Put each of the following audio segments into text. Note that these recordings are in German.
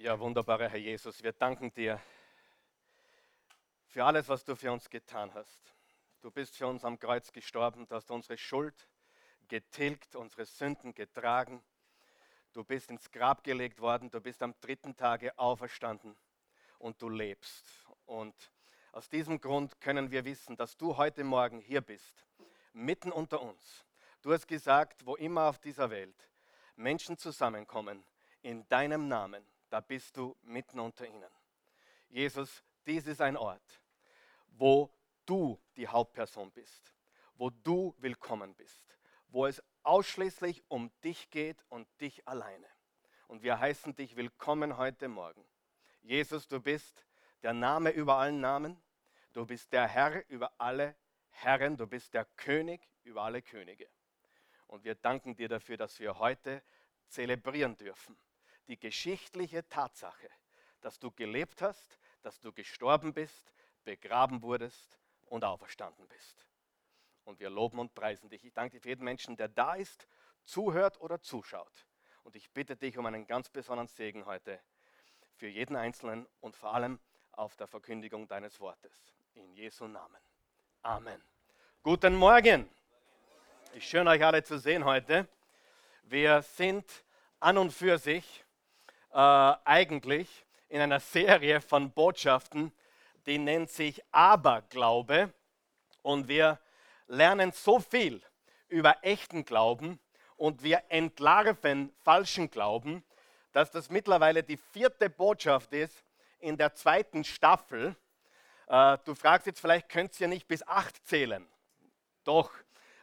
Ja, wunderbarer Herr Jesus, wir danken dir für alles, was du für uns getan hast. Du bist für uns am Kreuz gestorben, du hast unsere Schuld getilgt, unsere Sünden getragen. Du bist ins Grab gelegt worden, du bist am dritten Tage auferstanden und du lebst. Und aus diesem Grund können wir wissen, dass du heute Morgen hier bist, mitten unter uns. Du hast gesagt, wo immer auf dieser Welt Menschen zusammenkommen, in deinem Namen, da bist du mitten unter ihnen. Jesus, dies ist ein Ort, wo du die Hauptperson bist, wo du willkommen bist, wo es ausschließlich um dich geht und dich alleine. Und wir heißen dich willkommen heute Morgen. Jesus, du bist der Name über allen Namen, du bist der Herr über alle Herren, du bist der König über alle Könige. Und wir danken dir dafür, dass wir heute zelebrieren dürfen die geschichtliche Tatsache, dass du gelebt hast, dass du gestorben bist, begraben wurdest und auferstanden bist. Und wir loben und preisen dich. Ich danke dir für jeden Menschen, der da ist, zuhört oder zuschaut. Und ich bitte dich um einen ganz besonderen Segen heute für jeden Einzelnen und vor allem auf der Verkündigung deines Wortes. In Jesu Namen. Amen. Guten Morgen. Ich schön euch alle zu sehen heute. Wir sind an und für sich äh, eigentlich in einer Serie von Botschaften, die nennt sich Aberglaube. Und wir lernen so viel über echten Glauben und wir entlarven falschen Glauben, dass das mittlerweile die vierte Botschaft ist in der zweiten Staffel. Äh, du fragst jetzt vielleicht, könnt ihr nicht bis acht zählen? Doch,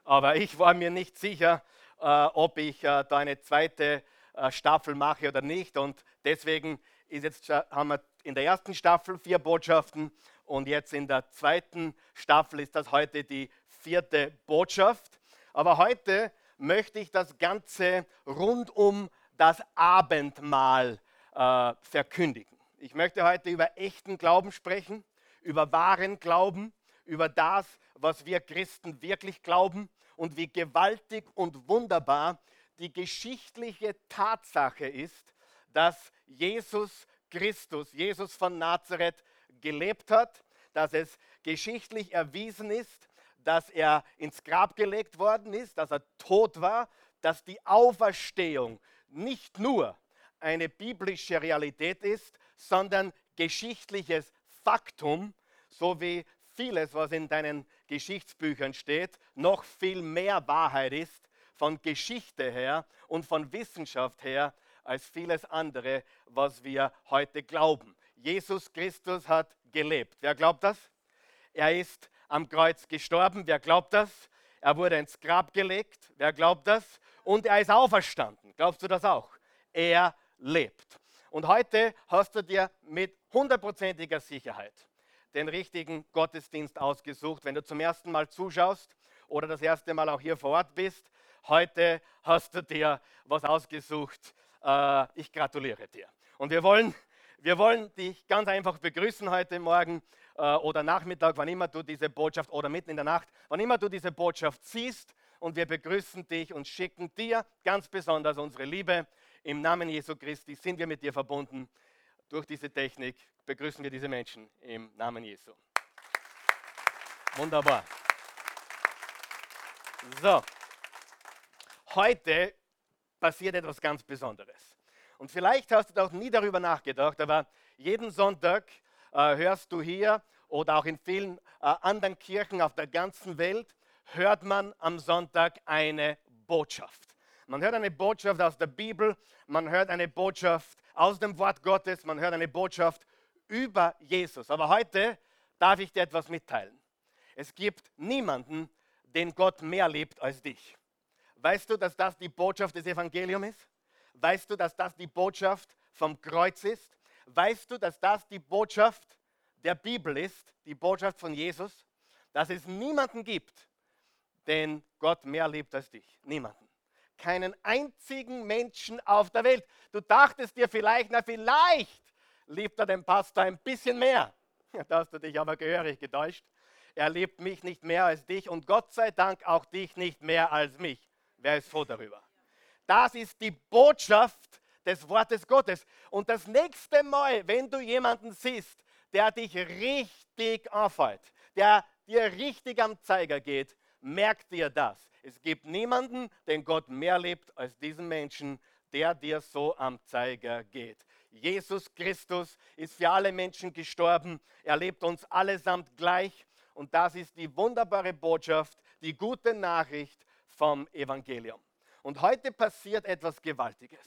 aber ich war mir nicht sicher, äh, ob ich äh, da eine zweite Staffel mache oder nicht. Und deswegen ist jetzt, haben wir in der ersten Staffel vier Botschaften und jetzt in der zweiten Staffel ist das heute die vierte Botschaft. Aber heute möchte ich das Ganze rund um das Abendmahl äh, verkündigen. Ich möchte heute über echten Glauben sprechen, über wahren Glauben, über das, was wir Christen wirklich glauben und wie gewaltig und wunderbar die geschichtliche Tatsache ist, dass Jesus Christus, Jesus von Nazareth, gelebt hat, dass es geschichtlich erwiesen ist, dass er ins Grab gelegt worden ist, dass er tot war, dass die Auferstehung nicht nur eine biblische Realität ist, sondern geschichtliches Faktum, so wie vieles, was in deinen Geschichtsbüchern steht, noch viel mehr Wahrheit ist von Geschichte her und von Wissenschaft her als vieles andere, was wir heute glauben. Jesus Christus hat gelebt. Wer glaubt das? Er ist am Kreuz gestorben. Wer glaubt das? Er wurde ins Grab gelegt. Wer glaubt das? Und er ist auferstanden. Glaubst du das auch? Er lebt. Und heute hast du dir mit hundertprozentiger Sicherheit den richtigen Gottesdienst ausgesucht. Wenn du zum ersten Mal zuschaust oder das erste Mal auch hier vor Ort bist, Heute hast du dir was ausgesucht. Äh, ich gratuliere dir. Und wir wollen, wir wollen dich ganz einfach begrüßen heute Morgen äh, oder Nachmittag, wann immer du diese Botschaft oder mitten in der Nacht, wann immer du diese Botschaft siehst. Und wir begrüßen dich und schicken dir ganz besonders unsere Liebe. Im Namen Jesu Christi sind wir mit dir verbunden. Durch diese Technik begrüßen wir diese Menschen im Namen Jesu. Wunderbar. So, heute passiert etwas ganz Besonderes. Und vielleicht hast du doch nie darüber nachgedacht, aber jeden Sonntag äh, hörst du hier oder auch in vielen äh, anderen Kirchen auf der ganzen Welt, hört man am Sonntag eine Botschaft. Man hört eine Botschaft aus der Bibel, man hört eine Botschaft aus dem Wort Gottes, man hört eine Botschaft über Jesus. Aber heute darf ich dir etwas mitteilen. Es gibt niemanden, den Gott mehr liebt als dich. Weißt du, dass das die Botschaft des Evangeliums ist? Weißt du, dass das die Botschaft vom Kreuz ist? Weißt du, dass das die Botschaft der Bibel ist, die Botschaft von Jesus? Dass es niemanden gibt, den Gott mehr liebt als dich. Niemanden. Keinen einzigen Menschen auf der Welt. Du dachtest dir vielleicht, na vielleicht liebt er den Pastor ein bisschen mehr. Da hast du dich aber gehörig getäuscht. Er liebt mich nicht mehr als dich und Gott sei Dank auch dich nicht mehr als mich. Wer ist froh darüber? Das ist die Botschaft des Wortes Gottes. Und das nächste Mal, wenn du jemanden siehst, der dich richtig anfällt, der dir richtig am Zeiger geht, merk dir das. Es gibt niemanden, den Gott mehr liebt als diesen Menschen, der dir so am Zeiger geht. Jesus Christus ist für alle Menschen gestorben. Er lebt uns allesamt gleich. Und das ist die wunderbare Botschaft, die gute Nachricht vom Evangelium. Und heute passiert etwas Gewaltiges.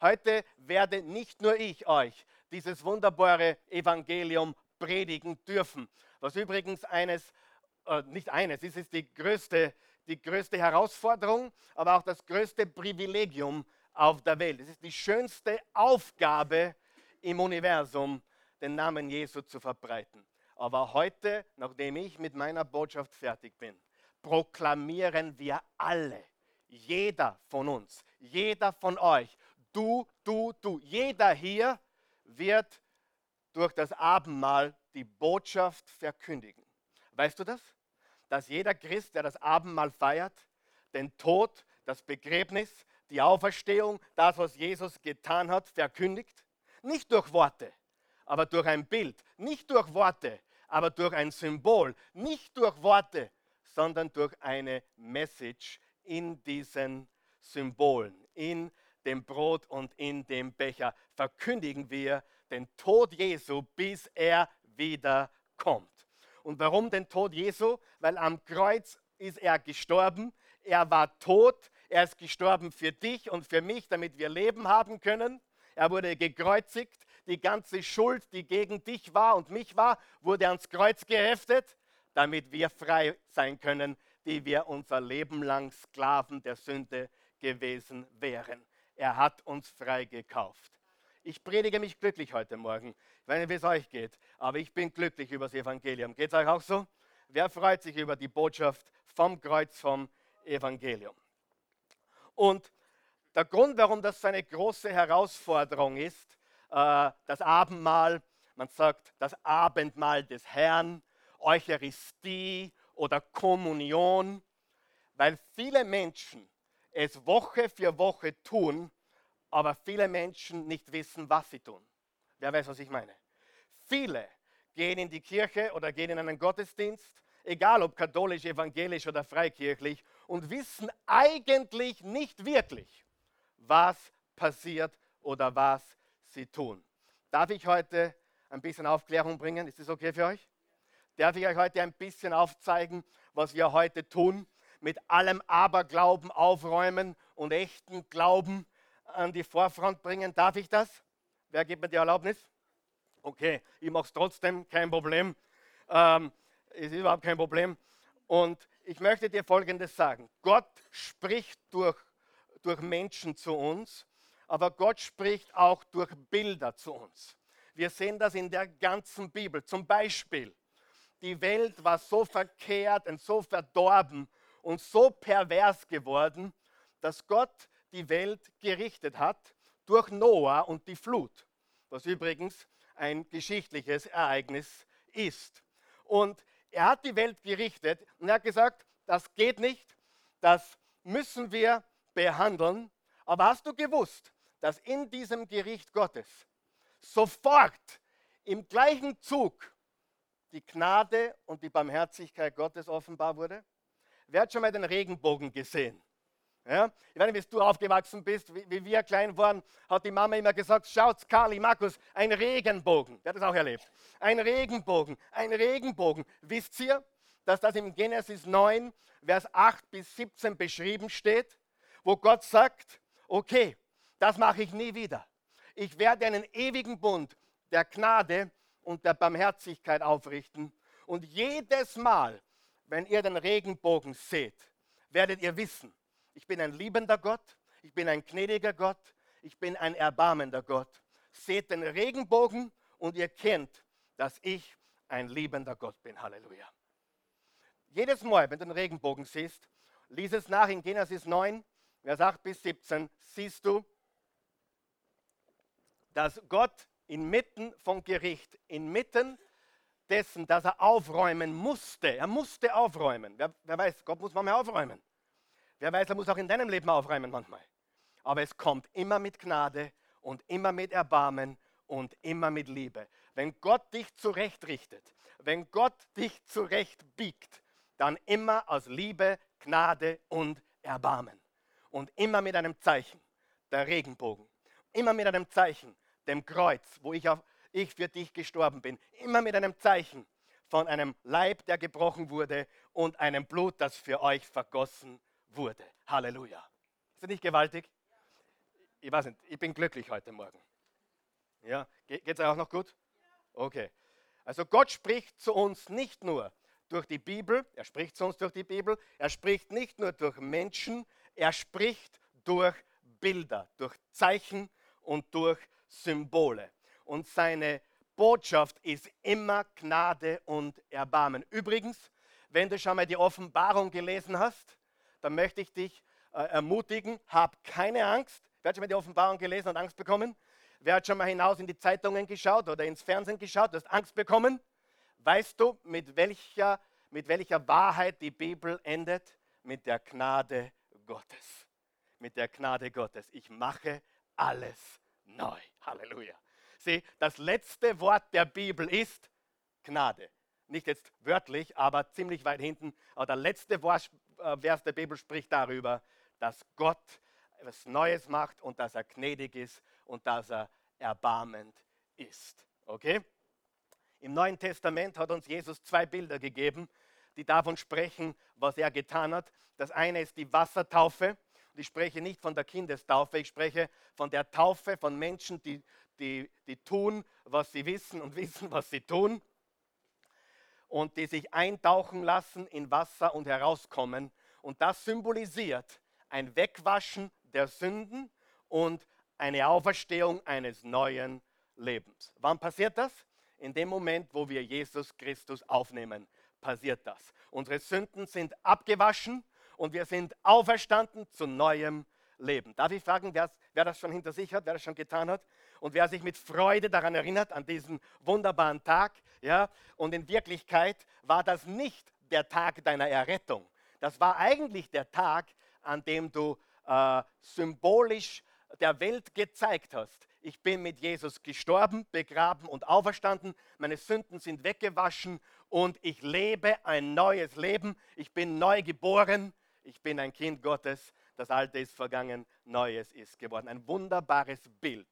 Heute werde nicht nur ich euch dieses wunderbare Evangelium predigen dürfen, was übrigens eines, äh, nicht eines, es ist die größte, die größte Herausforderung, aber auch das größte Privilegium auf der Welt. Es ist die schönste Aufgabe im Universum, den Namen Jesu zu verbreiten. Aber heute, nachdem ich mit meiner Botschaft fertig bin, proklamieren wir alle, jeder von uns, jeder von euch, du, du, du, jeder hier wird durch das Abendmahl die Botschaft verkündigen. Weißt du das? Dass jeder Christ, der das Abendmahl feiert, den Tod, das Begräbnis, die Auferstehung, das, was Jesus getan hat, verkündigt. Nicht durch Worte, aber durch ein Bild. Nicht durch Worte, aber durch ein Symbol. Nicht durch Worte, sondern durch eine Message in diesen Symbolen, in dem Brot und in dem Becher. Verkündigen wir den Tod Jesu, bis er wieder kommt. Und warum den Tod Jesu? Weil am Kreuz ist er gestorben. Er war tot, er ist gestorben für dich und für mich, damit wir Leben haben können. Er wurde gekreuzigt. Die ganze Schuld, die gegen dich war und mich war, wurde ans Kreuz geheftet, damit wir frei sein können, die wir unser Leben lang Sklaven der Sünde gewesen wären. Er hat uns frei gekauft. Ich predige mich glücklich heute Morgen. Wie es euch geht, aber ich bin glücklich über das Evangelium. Geht es euch auch so? Wer freut sich über die Botschaft vom Kreuz, vom Evangelium? Und der Grund, warum das so eine große Herausforderung ist, äh, das Abendmahl, man sagt das Abendmahl des Herrn, Eucharistie oder Kommunion, weil viele Menschen es Woche für Woche tun, aber viele Menschen nicht wissen, was sie tun. Wer weiß, was ich meine? Viele gehen in die Kirche oder gehen in einen Gottesdienst, egal ob katholisch, evangelisch oder freikirchlich, und wissen eigentlich nicht wirklich, was passiert oder was sie tun. Darf ich heute ein bisschen Aufklärung bringen? Ist das okay für euch? Darf ich euch heute ein bisschen aufzeigen, was wir heute tun? Mit allem Aberglauben aufräumen und echten Glauben an die Vorfront bringen. Darf ich das? Wer gibt mir die Erlaubnis? Okay, ich mache es trotzdem, kein Problem. Ähm, es ist überhaupt kein Problem. Und ich möchte dir Folgendes sagen. Gott spricht durch, durch Menschen zu uns, aber Gott spricht auch durch Bilder zu uns. Wir sehen das in der ganzen Bibel. Zum Beispiel, die Welt war so verkehrt und so verdorben und so pervers geworden, dass Gott die Welt gerichtet hat durch Noah und die Flut, was übrigens ein geschichtliches Ereignis ist. Und er hat die Welt gerichtet und er hat gesagt, das geht nicht, das müssen wir behandeln. Aber hast du gewusst, dass in diesem Gericht Gottes sofort im gleichen Zug die Gnade und die Barmherzigkeit Gottes offenbar wurde? Wer hat schon mal den Regenbogen gesehen? Ja? Ich weiß nicht, wie du aufgewachsen bist, wie, wie, wir klein waren, hat die Mama immer gesagt, schaut, Kali, Markus, ein Regenbogen. Wer hat das auch erlebt? Ein Regenbogen, ein Regenbogen. Wisst ihr, dass das im Genesis 9, Vers 8 bis 17 beschrieben steht, wo Gott sagt, okay, das mache ich nie wieder. Ich werde einen ewigen Bund der Gnade und der Barmherzigkeit aufrichten. Und jedes Mal, wenn ihr den Regenbogen seht, werdet ihr wissen, ich bin ein liebender Gott, ich bin ein gnädiger Gott, ich bin ein erbarmender Gott. Seht den Regenbogen und ihr kennt, dass ich ein liebender Gott bin. Halleluja. Jedes Mal, wenn du den Regenbogen siehst, lies es nach in Genesis 9, Vers 8 bis 17, siehst du, dass Gott inmitten vom Gericht, inmitten dessen, dass er aufräumen musste, er musste aufräumen. Wer, wer weiß, Gott muss manchmal aufräumen. Wer weiß, er muss auch in deinem Leben aufräumen manchmal. Aber es kommt immer mit Gnade und immer mit Erbarmen und immer mit Liebe. Wenn Gott dich zurechtrichtet, wenn Gott dich zurechtbiegt, dann immer aus Liebe, Gnade und Erbarmen. Und immer mit einem Zeichen, der Regenbogen. Immer mit einem Zeichen, dem Kreuz, wo ich, auf, ich für dich gestorben bin. Immer mit einem Zeichen von einem Leib, der gebrochen wurde und einem Blut, das für euch vergossen wurde. Halleluja. Ist das nicht gewaltig? Ich weiß nicht, ich bin glücklich heute Morgen. Ja, geht es euch auch noch gut? Okay. Also Gott spricht zu uns nicht nur durch die Bibel, er spricht zu uns durch die Bibel, er spricht nicht nur durch Menschen, er spricht durch Bilder, durch Zeichen und durch Symbole. Und seine Botschaft ist immer Gnade und Erbarmen. Übrigens, wenn du schon mal die Offenbarung gelesen hast, dann möchte ich dich äh, ermutigen, hab keine Angst. Wer hat schon mal die Offenbarung gelesen und Angst bekommen? Wer hat schon mal hinaus in die Zeitungen geschaut oder ins Fernsehen geschaut, du hast Angst bekommen? Weißt du, mit welcher, mit welcher Wahrheit die Bibel endet? Mit der Gnade Gottes. Mit der Gnade Gottes. Ich mache alles neu. Halleluja. Sieh, das letzte Wort der Bibel ist Gnade. Nicht jetzt wörtlich, aber ziemlich weit hinten. Aber der letzte äh, Vers der Bibel spricht darüber, dass Gott etwas Neues macht und dass er gnädig ist und dass er erbarmend ist. Okay? Im Neuen Testament hat uns Jesus zwei Bilder gegeben, die davon sprechen, was er getan hat. Das eine ist die Wassertaufe. Und ich spreche nicht von der Kindestaufe, ich spreche von der Taufe von Menschen, die, die, die tun, was sie wissen und wissen, was sie tun. Und die sich eintauchen lassen in Wasser und herauskommen. Und das symbolisiert ein Wegwaschen der Sünden und eine Auferstehung eines neuen Lebens. Wann passiert das? In dem Moment, wo wir Jesus Christus aufnehmen, passiert das. Unsere Sünden sind abgewaschen und wir sind auferstanden zu neuem Leben. Darf ich fragen, wer, wer das schon hinter sich hat, wer das schon getan hat? Und wer sich mit Freude daran erinnert, an diesen wunderbaren Tag. Ja? Und in Wirklichkeit war das nicht der Tag deiner Errettung. Das war eigentlich der Tag, an dem du äh, symbolisch der Welt gezeigt hast, ich bin mit Jesus gestorben, begraben und auferstanden, meine Sünden sind weggewaschen und ich lebe ein neues Leben, ich bin neu geboren, ich bin ein Kind Gottes, das Alte ist vergangen, Neues ist geworden. Ein wunderbares Bild.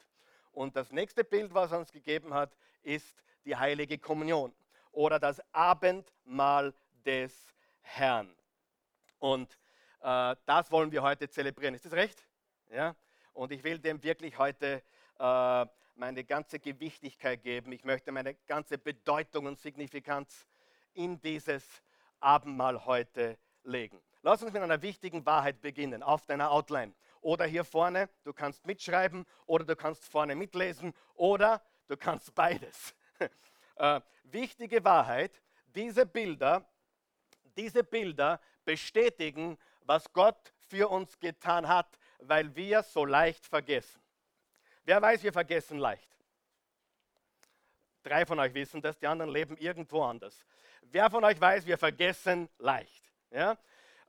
Und das nächste Bild, was er uns gegeben hat, ist die heilige Kommunion oder das Abendmahl des Herrn. Und äh, das wollen wir heute zelebrieren. Ist das recht? Ja? Und ich will dem wirklich heute äh, meine ganze Gewichtigkeit geben. Ich möchte meine ganze Bedeutung und Signifikanz in dieses Abendmahl heute legen. Lass uns mit einer wichtigen Wahrheit beginnen, auf deiner Outline. Oder hier vorne, du kannst mitschreiben oder du kannst vorne mitlesen oder du kannst beides. äh, wichtige Wahrheit, diese Bilder, diese Bilder bestätigen, was Gott für uns getan hat, weil wir so leicht vergessen. Wer weiß, wir vergessen leicht. Drei von euch wissen das, die anderen leben irgendwo anders. Wer von euch weiß, wir vergessen leicht. Ja?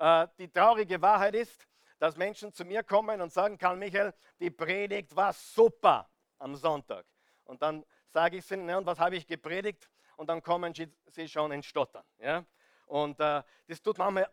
Äh, die traurige Wahrheit ist, dass Menschen zu mir kommen und sagen, Karl Michael, die Predigt war super am Sonntag. Und dann sage ich ihnen, und was habe ich gepredigt? Und dann kommen sie schon in Stottern. Ja? Und äh, das tut manchmal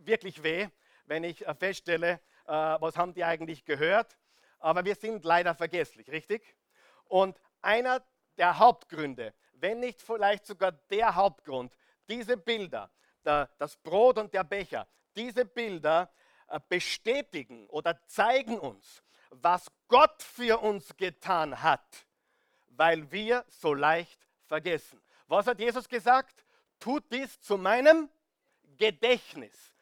wirklich weh, wenn ich äh, feststelle, äh, was haben die eigentlich gehört. Aber wir sind leider vergesslich, richtig? Und einer der Hauptgründe, wenn nicht vielleicht sogar der Hauptgrund, diese Bilder, der, das Brot und der Becher, diese Bilder äh, bestätigen oder zeigen uns, was Gott für uns getan hat, weil wir so leicht vergessen. Was hat Jesus gesagt? Tut dies zu meinem Gedächtnis.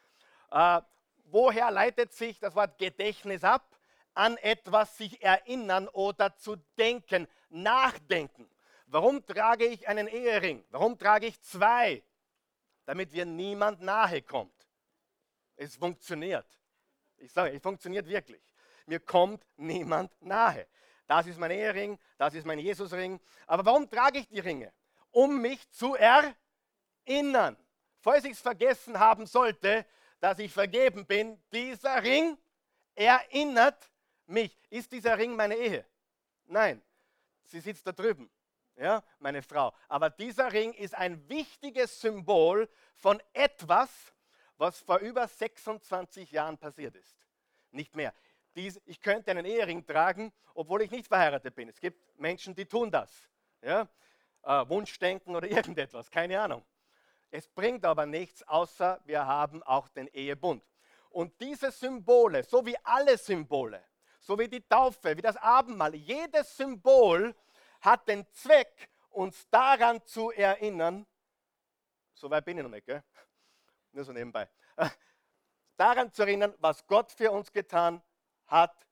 Äh, woher leitet sich das Wort Gedächtnis ab? An etwas sich erinnern oder zu denken, nachdenken. Warum trage ich einen Ehering? Warum trage ich zwei? Damit mir niemand nahe kommt. Es funktioniert. Ich sage, es funktioniert wirklich. Mir kommt niemand nahe. Das ist mein Ehering, das ist mein Jesusring. Aber warum trage ich die Ringe? Um mich zu erinnern. Falls ich es vergessen haben sollte, dass ich vergeben bin, dieser Ring erinnert mich. Ist dieser Ring meine Ehe? Nein, sie sitzt da drüben. Ja, meine Frau. Aber dieser Ring ist ein wichtiges Symbol von etwas, was vor über 26 Jahren passiert ist. Nicht mehr. Dies, ich könnte einen Ehering tragen, obwohl ich nicht verheiratet bin. Es gibt Menschen, die tun das. Ja? Äh, Wunschdenken oder irgendetwas, keine Ahnung. Es bringt aber nichts, außer wir haben auch den Ehebund. Und diese Symbole, so wie alle Symbole, so wie die Taufe, wie das Abendmahl, jedes Symbol hat den Zweck, uns daran zu erinnern, so weit bin ich noch nicht, gell? Nur so nebenbei, daran zu erinnern, was Gott für uns getan hat.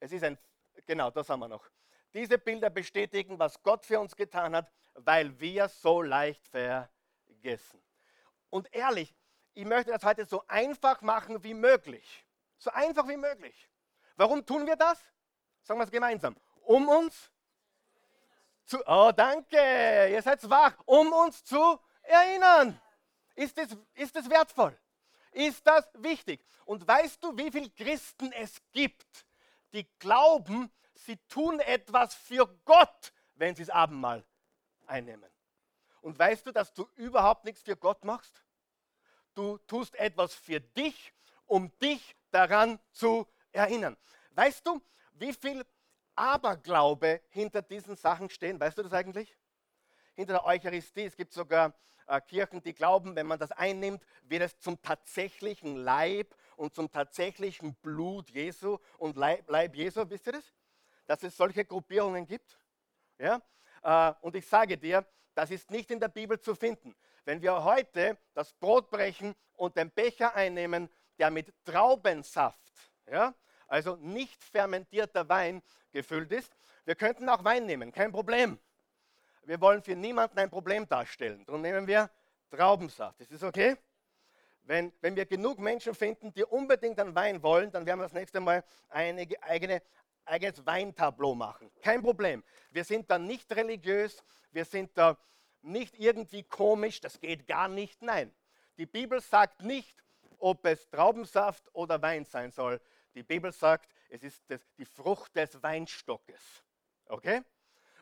Es ist ein, genau, das haben wir noch. Diese Bilder bestätigen, was Gott für uns getan hat, weil wir so leicht vergessen. Und ehrlich, ich möchte das heute so einfach machen wie möglich. So einfach wie möglich. Warum tun wir das? Sagen wir es gemeinsam. Um uns zu, oh danke, ihr seid wach, um uns zu erinnern. Ist es, ist es wertvoll? Ist das wichtig? Und weißt du, wie viele Christen es gibt, die glauben, sie tun etwas für Gott, wenn sie das Abendmahl einnehmen? Und weißt du, dass du überhaupt nichts für Gott machst? Du tust etwas für dich, um dich daran zu erinnern. Weißt du, wie viel Aberglaube hinter diesen Sachen stehen? Weißt du das eigentlich? Hinter der Eucharistie. Es gibt sogar äh, Kirchen, die glauben, wenn man das einnimmt, wird es zum tatsächlichen Leib und zum tatsächlichen Blut Jesu und Leib, Leib Jesu. Wisst ihr das? Dass es solche Gruppierungen gibt? Ja? Äh, und ich sage dir, das ist nicht in der Bibel zu finden. Wenn wir heute das Brot brechen und den Becher einnehmen, der mit Traubensaft, ja, also nicht fermentierter Wein gefüllt ist, wir könnten auch Wein nehmen, kein Problem. Wir wollen für niemanden ein Problem darstellen. Darum nehmen wir Traubensaft. Ist das okay? Wenn, wenn wir genug Menschen finden, die unbedingt einen Wein wollen, dann werden wir das nächste Mal ein eigene, eigenes Weintableau machen. Kein Problem. Wir sind da nicht religiös, wir sind da nicht irgendwie komisch, das geht gar nicht. Nein, die Bibel sagt nicht, ob es Traubensaft oder Wein sein soll. Die Bibel sagt, es ist das, die Frucht des Weinstockes. Okay?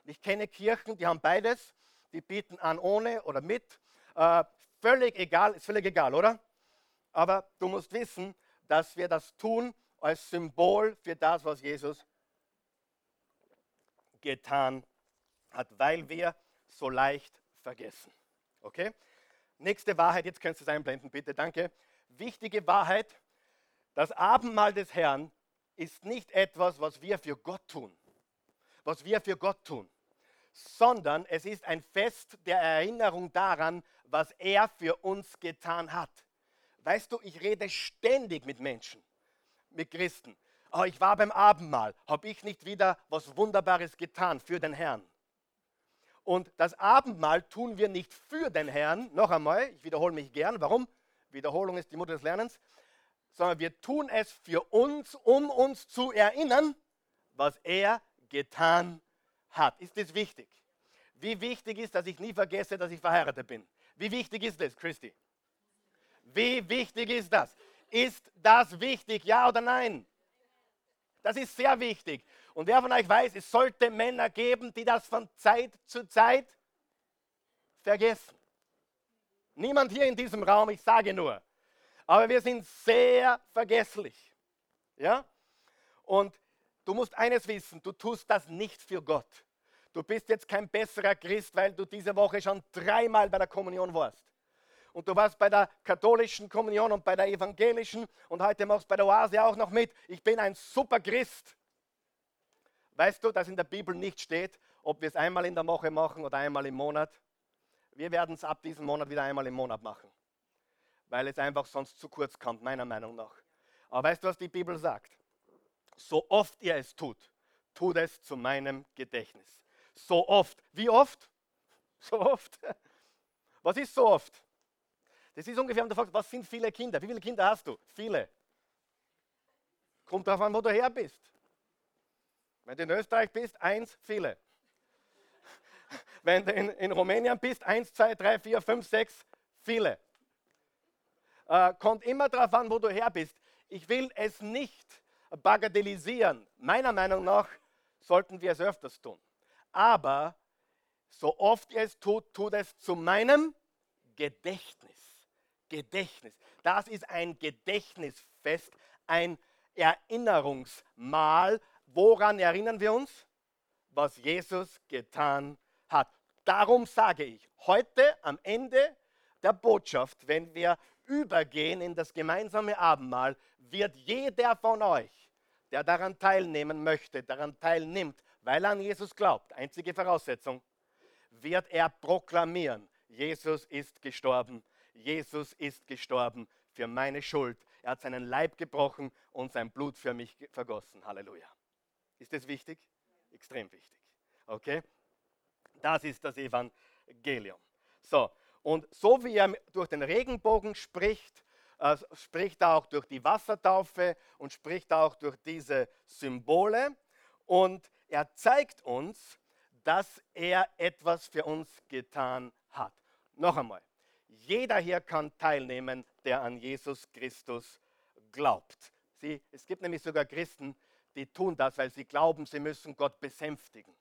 Ich kenne Kirchen, die haben beides. Die bieten an ohne oder mit. Äh, völlig egal, ist völlig egal, oder? Aber du musst wissen, dass wir das tun als Symbol für das, was Jesus getan hat, weil wir so leicht vergessen. Okay? Nächste Wahrheit, jetzt könntest du es einblenden, bitte, danke. Wichtige Wahrheit, das Abendmahl des Herrn ist nicht etwas, was wir für Gott tun, was wir für Gott tun, sondern es ist ein Fest der Erinnerung daran, was er für uns getan hat. Weißt du, ich rede ständig mit Menschen, mit Christen. Oh, ich war beim Abendmahl, habe ich nicht wieder was Wunderbares getan für den Herrn? Und das Abendmahl tun wir nicht für den Herrn, noch einmal, ich wiederhole mich gern, warum? Wiederholung ist die Mutter des Lernens, sondern wir tun es für uns, um uns zu erinnern, was er getan hat. Ist das wichtig? Wie wichtig ist, dass ich nie vergesse, dass ich verheiratet bin? Wie wichtig ist das, Christi? Wie wichtig ist das? Ist das wichtig, ja oder nein? Das ist sehr wichtig. Und wer von euch weiß, es sollte Männer geben, die das von Zeit zu Zeit vergessen. Niemand hier in diesem Raum, ich sage nur. Aber wir sind sehr vergesslich. Ja? Und du musst eines wissen, du tust das nicht für Gott. Du bist jetzt kein besserer Christ, weil du diese Woche schon dreimal bei der Kommunion warst. Und du warst bei der katholischen Kommunion und bei der evangelischen und heute machst du bei der Oase auch noch mit. Ich bin ein super Christ. Weißt du, dass in der Bibel nicht steht, ob wir es einmal in der Woche machen oder einmal im Monat? Wir werden es ab diesem Monat wieder einmal im Monat machen, weil es einfach sonst zu kurz kommt, meiner Meinung nach. Aber weißt du, was die Bibel sagt? So oft ihr es tut, tut es zu meinem Gedächtnis. So oft. Wie oft? So oft. Was ist so oft? Das ist ungefähr, wenn du fragst, was sind viele Kinder? Wie viele Kinder hast du? Viele. Kommt darauf an, wo du her bist. Wenn du in Österreich bist, eins, viele. Wenn du in, in Rumänien bist, eins, zwei, drei, vier, fünf, sechs, viele. Äh, kommt immer darauf an, wo du her bist. Ich will es nicht bagatellisieren. Meiner Meinung nach sollten wir es öfters tun. Aber so oft ihr es tut, tut es zu meinem Gedächtnis. Gedächtnis. Das ist ein Gedächtnisfest, ein Erinnerungsmahl. Woran erinnern wir uns? Was Jesus getan hat. Darum sage ich, heute am Ende der Botschaft, wenn wir übergehen in das gemeinsame Abendmahl, wird jeder von euch, der daran teilnehmen möchte, daran teilnimmt, weil er an Jesus glaubt, einzige Voraussetzung, wird er proklamieren, Jesus ist gestorben, Jesus ist gestorben für meine Schuld. Er hat seinen Leib gebrochen und sein Blut für mich vergossen. Halleluja. Ist das wichtig? Extrem wichtig. Okay? Das ist das Evangelium. So, und so wie er durch den Regenbogen spricht, spricht er auch durch die Wassertaufe und spricht auch durch diese Symbole. Und er zeigt uns, dass er etwas für uns getan hat. Noch einmal, jeder hier kann teilnehmen, der an Jesus Christus glaubt. Sie, es gibt nämlich sogar Christen, die tun das, weil sie glauben, sie müssen Gott besänftigen.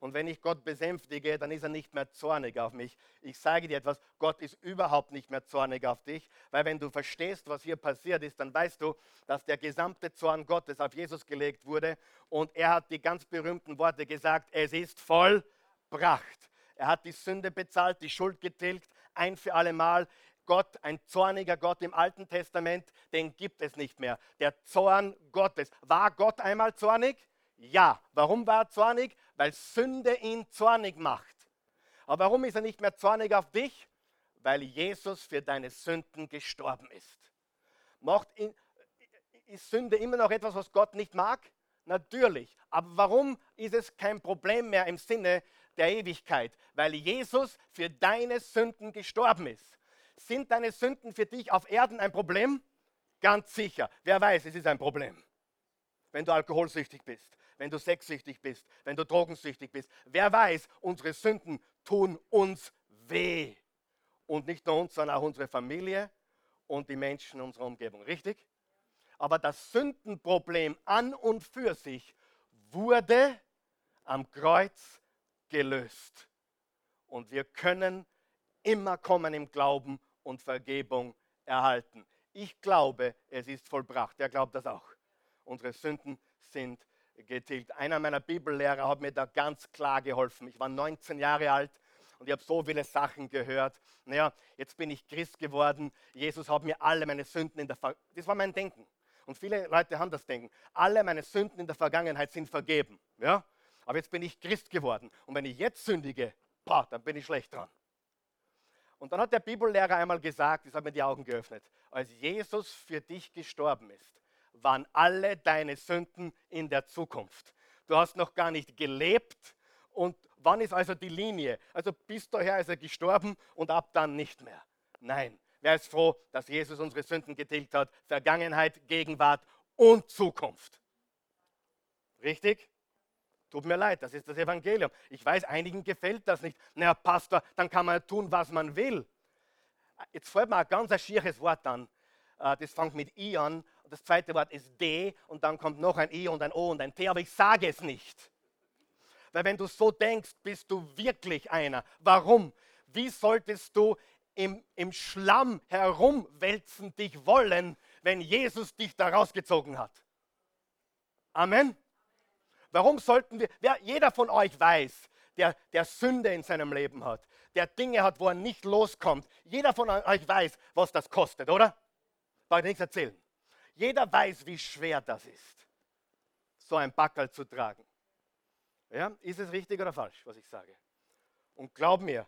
Und wenn ich Gott besänftige, dann ist er nicht mehr zornig auf mich. Ich sage dir etwas, Gott ist überhaupt nicht mehr zornig auf dich, weil wenn du verstehst, was hier passiert ist, dann weißt du, dass der gesamte Zorn Gottes auf Jesus gelegt wurde und er hat die ganz berühmten Worte gesagt, es ist vollbracht. Er hat die Sünde bezahlt, die Schuld getilgt, ein für alle Mal. Gott, ein zorniger Gott im Alten Testament, den gibt es nicht mehr. Der Zorn Gottes. War Gott einmal zornig? Ja. Warum war er zornig? Weil Sünde ihn zornig macht. Aber warum ist er nicht mehr zornig auf dich? Weil Jesus für deine Sünden gestorben ist. Macht ihn, ist Sünde immer noch etwas, was Gott nicht mag? Natürlich. Aber warum ist es kein Problem mehr im Sinne der Ewigkeit? Weil Jesus für deine Sünden gestorben ist. Sind deine Sünden für dich auf Erden ein Problem? Ganz sicher. Wer weiß, es ist ein Problem. Wenn du alkoholsüchtig bist, wenn du sexsüchtig bist, wenn du drogensüchtig bist. Wer weiß, unsere Sünden tun uns weh. Und nicht nur uns, sondern auch unsere Familie und die Menschen in unserer Umgebung. Richtig? Aber das Sündenproblem an und für sich wurde am Kreuz gelöst. Und wir können immer kommen im Glauben und Vergebung erhalten. Ich glaube, es ist vollbracht. Er glaubt das auch. Unsere Sünden sind getilgt. Einer meiner Bibellehrer hat mir da ganz klar geholfen. Ich war 19 Jahre alt und ich habe so viele Sachen gehört. Naja, jetzt bin ich Christ geworden. Jesus hat mir alle meine Sünden in der Vergangenheit. Das war mein Denken. Und viele Leute haben das Denken. Alle meine Sünden in der Vergangenheit sind vergeben. Ja? Aber jetzt bin ich Christ geworden. Und wenn ich jetzt sündige, boah, dann bin ich schlecht dran. Und dann hat der Bibellehrer einmal gesagt, das hat mir die Augen geöffnet, als Jesus für dich gestorben ist, waren alle deine Sünden in der Zukunft. Du hast noch gar nicht gelebt und wann ist also die Linie? Also bis daher ist er gestorben und ab dann nicht mehr. Nein, wer ist froh, dass Jesus unsere Sünden getilgt hat? Vergangenheit, Gegenwart und Zukunft. Richtig? Tut mir leid, das ist das Evangelium. Ich weiß, einigen gefällt das nicht. Na, Pastor, dann kann man tun, was man will. Jetzt fällt mir ein ganz schieres Wort an. Äh, das fängt mit I an das zweite Wort ist D und dann kommt noch ein I und ein O und ein T, aber ich sage es nicht. Weil wenn du so denkst, bist du wirklich einer. Warum? Wie solltest du im, im Schlamm herumwälzen dich wollen, wenn Jesus dich da rausgezogen hat? Amen. Warum sollten wir, wer, jeder von euch weiß, der, der Sünde in seinem Leben hat, der Dinge hat, wo er nicht loskommt, jeder von euch weiß, was das kostet, oder? Brauche ich nichts erzählen. Jeder weiß, wie schwer das ist, so ein Backel zu tragen. Ja, ist es richtig oder falsch, was ich sage? Und glaub mir,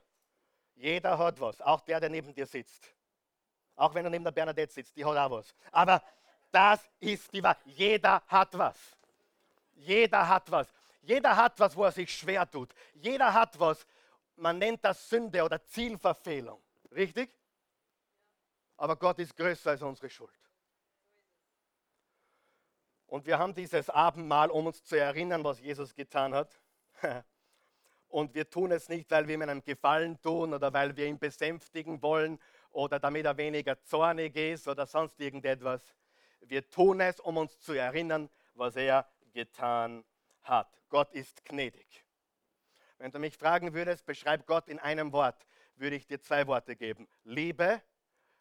jeder hat was, auch der, der neben dir sitzt. Auch wenn er neben der Bernadette sitzt, die hat auch was. Aber das ist die Wahrheit. Jeder hat was. Jeder hat was. Jeder hat was, wo er sich schwer tut. Jeder hat was, man nennt das Sünde oder Zielverfehlung. Richtig? Aber Gott ist größer als unsere Schuld. Und wir haben dieses Abendmahl, um uns zu erinnern, was Jesus getan hat. Und wir tun es nicht, weil wir ihm einen Gefallen tun oder weil wir ihn besänftigen wollen oder damit er weniger zornig ist oder sonst irgendetwas. Wir tun es, um uns zu erinnern, was er getan hat. Gott ist gnädig. Wenn du mich fragen würdest, beschreib Gott in einem Wort, würde ich dir zwei Worte geben. Liebe,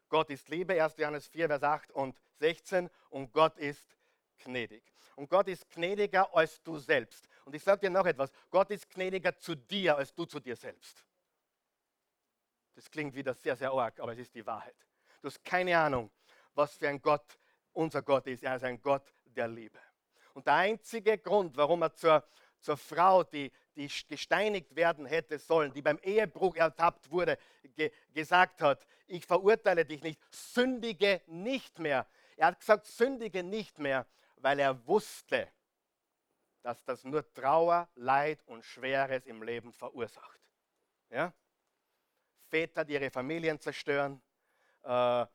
Gott ist Liebe, 1. Johannes 4, Vers 8 und 16 und Gott ist gnädig. Und Gott ist gnädiger als du selbst. Und ich sage dir noch etwas, Gott ist gnädiger zu dir als du zu dir selbst. Das klingt wieder sehr, sehr arg, aber es ist die Wahrheit. Du hast keine Ahnung, was für ein Gott unser Gott ist. Er ist ein Gott der Liebe. Und der einzige Grund, warum er zur, zur Frau, die, die gesteinigt werden hätte sollen, die beim Ehebruch ertappt wurde, ge, gesagt hat, ich verurteile dich nicht, sündige nicht mehr. Er hat gesagt, sündige nicht mehr, weil er wusste, dass das nur Trauer, Leid und Schweres im Leben verursacht. Ja? Väter, die ihre Familien zerstören, äh, äh,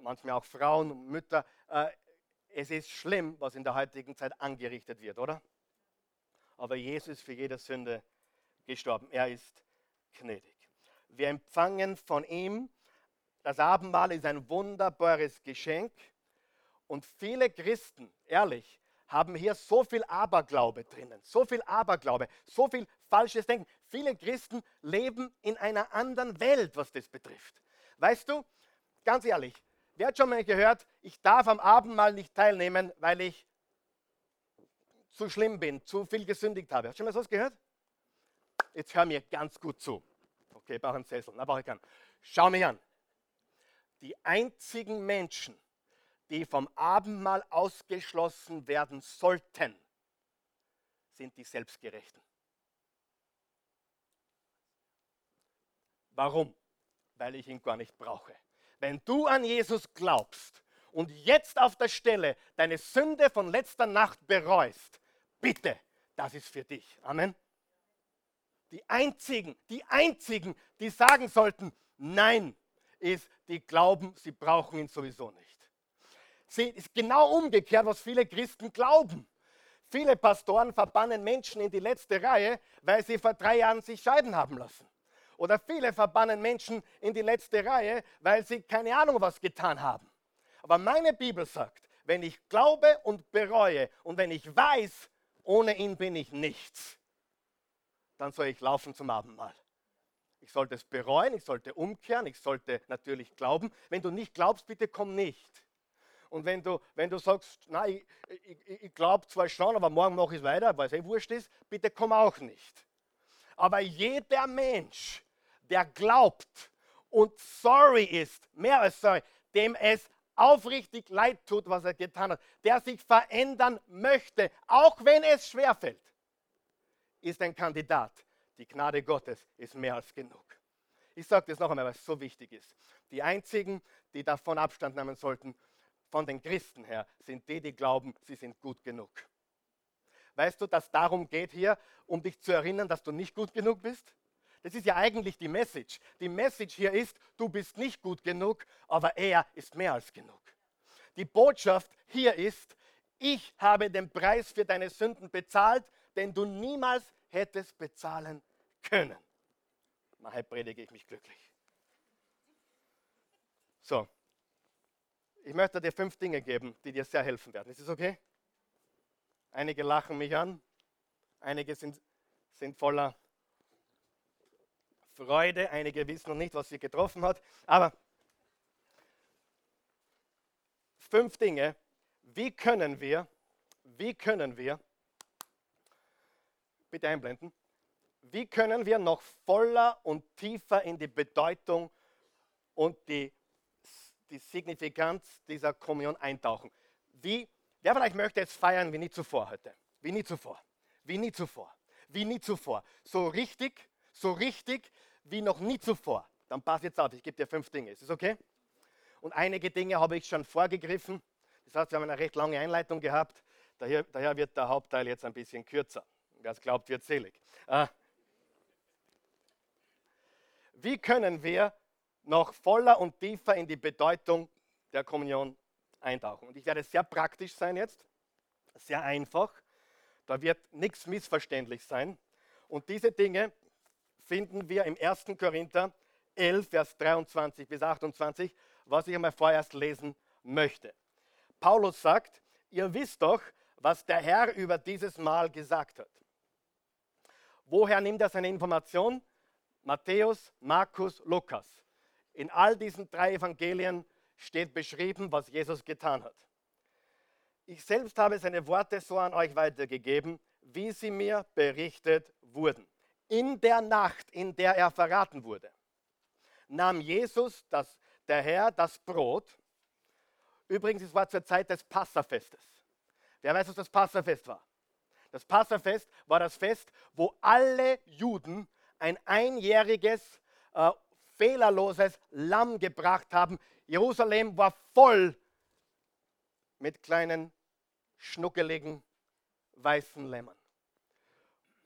manchmal auch Frauen und Mütter. Äh, es ist schlimm, was in der heutigen Zeit angerichtet wird, oder? Aber Jesus ist für jede Sünde gestorben. Er ist gnädig. Wir empfangen von ihm, das Abendmahl ist ein wunderbares Geschenk. Und viele Christen, ehrlich, haben hier so viel Aberglaube drinnen, so viel Aberglaube, so viel falsches Denken. Viele Christen leben in einer anderen Welt, was das betrifft. Weißt du, ganz ehrlich, wer hat schon mal gehört, ich darf am Abendmahl nicht teilnehmen, weil ich zu schlimm bin, zu viel gesündigt habe. Hast du schon mal sowas gehört? Jetzt hör mir ganz gut zu. Okay, brauche einen Sessel. Na, brauche ich keinen. Schau mich an. Die einzigen Menschen, die vom Abendmahl ausgeschlossen werden sollten, sind die Selbstgerechten. Warum? Weil ich ihn gar nicht brauche. Wenn du an Jesus glaubst und jetzt auf der Stelle deine Sünde von letzter Nacht bereust, bitte, das ist für dich. Amen. Die einzigen, die einzigen, die sagen sollten, nein, ist, die glauben, sie brauchen ihn sowieso nicht. Sie ist genau umgekehrt, was viele Christen glauben. Viele Pastoren verbannen Menschen in die letzte Reihe, weil sie vor drei Jahren sich scheiden haben lassen. Oder viele verbannen Menschen in die letzte Reihe, weil sie keine Ahnung was getan haben. Aber meine Bibel sagt, wenn ich glaube und bereue und wenn ich weiß, ohne ihn bin ich nichts, dann soll ich laufen zum Abendmahl. Ich sollte es bereuen, ich sollte umkehren, ich sollte natürlich glauben. Wenn du nicht glaubst, bitte komm nicht. Und wenn du, wenn du sagst, nein, ich, ich, ich glaube zwar schon, aber morgen mache ich es weiter, weil es eh wurscht ist, bitte komm auch nicht. Aber jeder Mensch, der glaubt und sorry ist, mehr als sorry, dem es aufrichtig leid tut, was er getan hat, der sich verändern möchte, auch wenn es schwerfällt, ist ein Kandidat. Die Gnade Gottes ist mehr als genug. Ich sage das noch einmal, weil es so wichtig ist. Die einzigen, die davon Abstand nehmen sollten, von den Christen her, sind die, die glauben, sie sind gut genug. Weißt du, dass darum geht hier, um dich zu erinnern, dass du nicht gut genug bist? Das ist ja eigentlich die Message. Die Message hier ist, du bist nicht gut genug, aber er ist mehr als genug. Die Botschaft hier ist, ich habe den Preis für deine Sünden bezahlt, den du niemals hättest bezahlen können. Nachher predige ich mich glücklich. So, ich möchte dir fünf Dinge geben, die dir sehr helfen werden. Ist es okay? Einige lachen mich an, einige sind, sind voller Freude, einige wissen noch nicht, was sie getroffen hat. Aber fünf Dinge, wie können wir, wie können wir, bitte einblenden, wie können wir noch voller und tiefer in die Bedeutung und die die Signifikanz dieser Kommunion eintauchen. Wie, wer vielleicht möchte jetzt feiern wie nie zuvor heute? Wie nie zuvor. Wie nie zuvor. Wie nie zuvor. So richtig, so richtig wie noch nie zuvor. Dann pass jetzt auf, ich gebe dir fünf Dinge. Ist das okay? Und einige Dinge habe ich schon vorgegriffen. Das heißt, wir haben eine recht lange Einleitung gehabt. Daher, daher wird der Hauptteil jetzt ein bisschen kürzer. Wer es glaubt, wird selig. Ah. Wie können wir noch voller und tiefer in die Bedeutung der Kommunion eintauchen. Und ich werde sehr praktisch sein jetzt, sehr einfach. Da wird nichts missverständlich sein. Und diese Dinge finden wir im 1. Korinther 11, Vers 23 bis 28, was ich einmal vorerst lesen möchte. Paulus sagt, ihr wisst doch, was der Herr über dieses Mal gesagt hat. Woher nimmt er seine Information? Matthäus, Markus, Lukas. In all diesen drei Evangelien steht beschrieben, was Jesus getan hat. Ich selbst habe seine Worte so an euch weitergegeben, wie sie mir berichtet wurden. In der Nacht, in der er verraten wurde, nahm Jesus, das, der Herr, das Brot. Übrigens, es war zur Zeit des Passafestes. Wer weiß, was das Passafest war? Das Passafest war das Fest, wo alle Juden ein einjähriges, äh, fehlerloses Lamm gebracht haben. Jerusalem war voll mit kleinen, schnuckeligen, weißen Lämmern.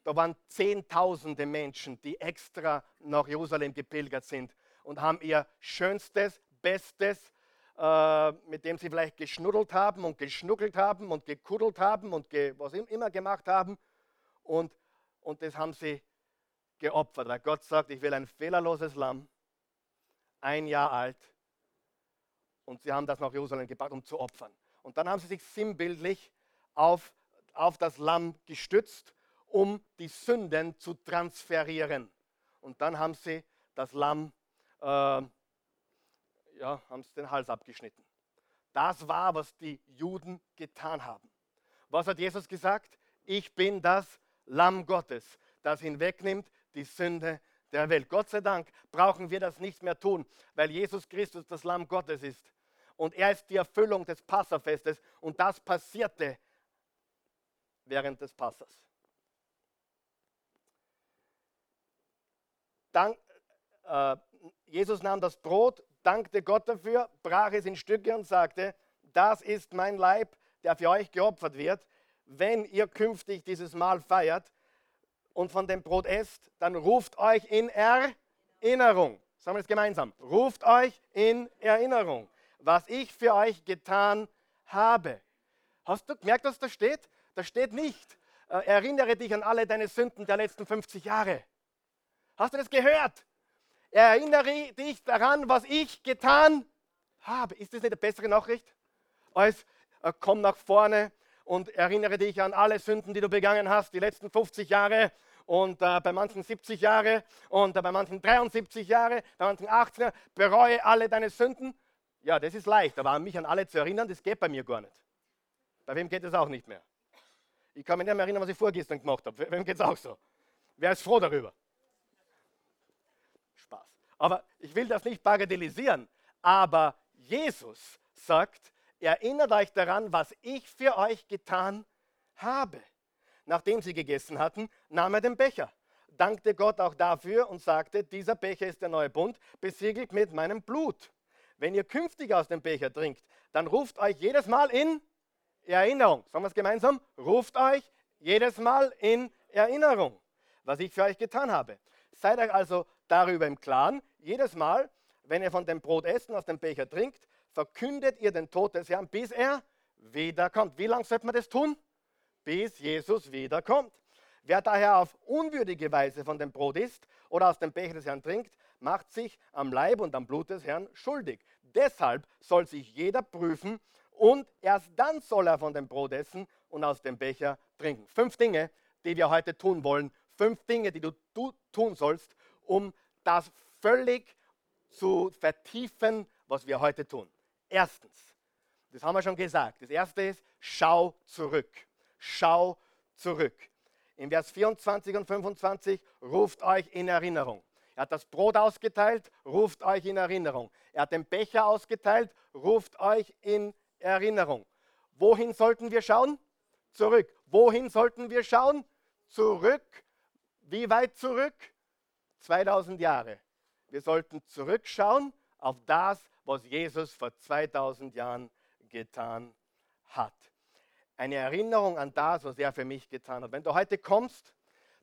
Da waren Zehntausende Menschen, die extra nach Jerusalem gepilgert sind und haben ihr schönstes, bestes, äh, mit dem sie vielleicht geschnuddelt haben und geschnuckelt haben und gekuddelt haben und ge was immer gemacht haben. Und, und das haben sie geopfert, weil Gott sagt, ich will ein fehlerloses Lamm, ein Jahr alt. Und sie haben das nach Jerusalem gebracht, um zu opfern. Und dann haben sie sich sinnbildlich auf, auf das Lamm gestützt, um die Sünden zu transferieren. Und dann haben sie das Lamm äh, ja, haben sie den Hals abgeschnitten. Das war, was die Juden getan haben. Was hat Jesus gesagt? Ich bin das Lamm Gottes, das hinwegnimmt die Sünde der Welt. Gott sei Dank brauchen wir das nicht mehr tun, weil Jesus Christus das Lamm Gottes ist. Und er ist die Erfüllung des Passafestes. Und das passierte während des Passas. Dank, äh, Jesus nahm das Brot, dankte Gott dafür, brach es in Stücke und sagte, das ist mein Leib, der für euch geopfert wird. Wenn ihr künftig dieses Mahl feiert und von dem Brot esst, dann ruft euch in Erinnerung. Sagen wir es gemeinsam. Ruft euch in Erinnerung, was ich für euch getan habe. Hast du gemerkt, was da steht? Da steht nicht, äh, erinnere dich an alle deine Sünden der letzten 50 Jahre. Hast du das gehört? Erinnere dich daran, was ich getan habe. Ist das nicht eine bessere Nachricht? Als äh, komm nach vorne und erinnere dich an alle Sünden, die du begangen hast, die letzten 50 Jahre und äh, bei manchen 70 Jahre und äh, bei manchen 73 Jahre, bei manchen 18 Jahre. Bereue alle deine Sünden. Ja, das ist leicht, aber an mich an alle zu erinnern, das geht bei mir gar nicht. Bei wem geht es auch nicht mehr? Ich kann mich nicht mehr erinnern, was ich vorgestern gemacht habe. Wem geht es auch so? Wer ist froh darüber? Aber ich will das nicht bagatellisieren. Aber Jesus sagt, erinnert euch daran, was ich für euch getan habe. Nachdem sie gegessen hatten, nahm er den Becher, dankte Gott auch dafür und sagte, dieser Becher ist der neue Bund, besiegelt mit meinem Blut. Wenn ihr künftig aus dem Becher trinkt, dann ruft euch jedes Mal in Erinnerung. Sagen wir es gemeinsam? Ruft euch jedes Mal in Erinnerung, was ich für euch getan habe. Seid euch also darüber im Klaren, jedes Mal, wenn ihr von dem Brot essen, aus dem Becher trinkt, verkündet ihr den Tod des Herrn, bis er wiederkommt. Wie lange sollte man das tun? Bis Jesus wiederkommt. Wer daher auf unwürdige Weise von dem Brot isst oder aus dem Becher des Herrn trinkt, macht sich am Leib und am Blut des Herrn schuldig. Deshalb soll sich jeder prüfen und erst dann soll er von dem Brot essen und aus dem Becher trinken. Fünf Dinge, die wir heute tun wollen. Fünf Dinge, die du tun sollst, um das völlig zu vertiefen, was wir heute tun. Erstens, das haben wir schon gesagt. Das erste ist, schau zurück. Schau zurück. In Vers 24 und 25 ruft euch in Erinnerung. Er hat das Brot ausgeteilt, ruft euch in Erinnerung. Er hat den Becher ausgeteilt, ruft euch in Erinnerung. Wohin sollten wir schauen? Zurück. Wohin sollten wir schauen? Zurück. Wie weit zurück? 2000 Jahre. Wir sollten zurückschauen auf das, was Jesus vor 2000 Jahren getan hat. Eine Erinnerung an das, was er für mich getan hat. Wenn du heute kommst,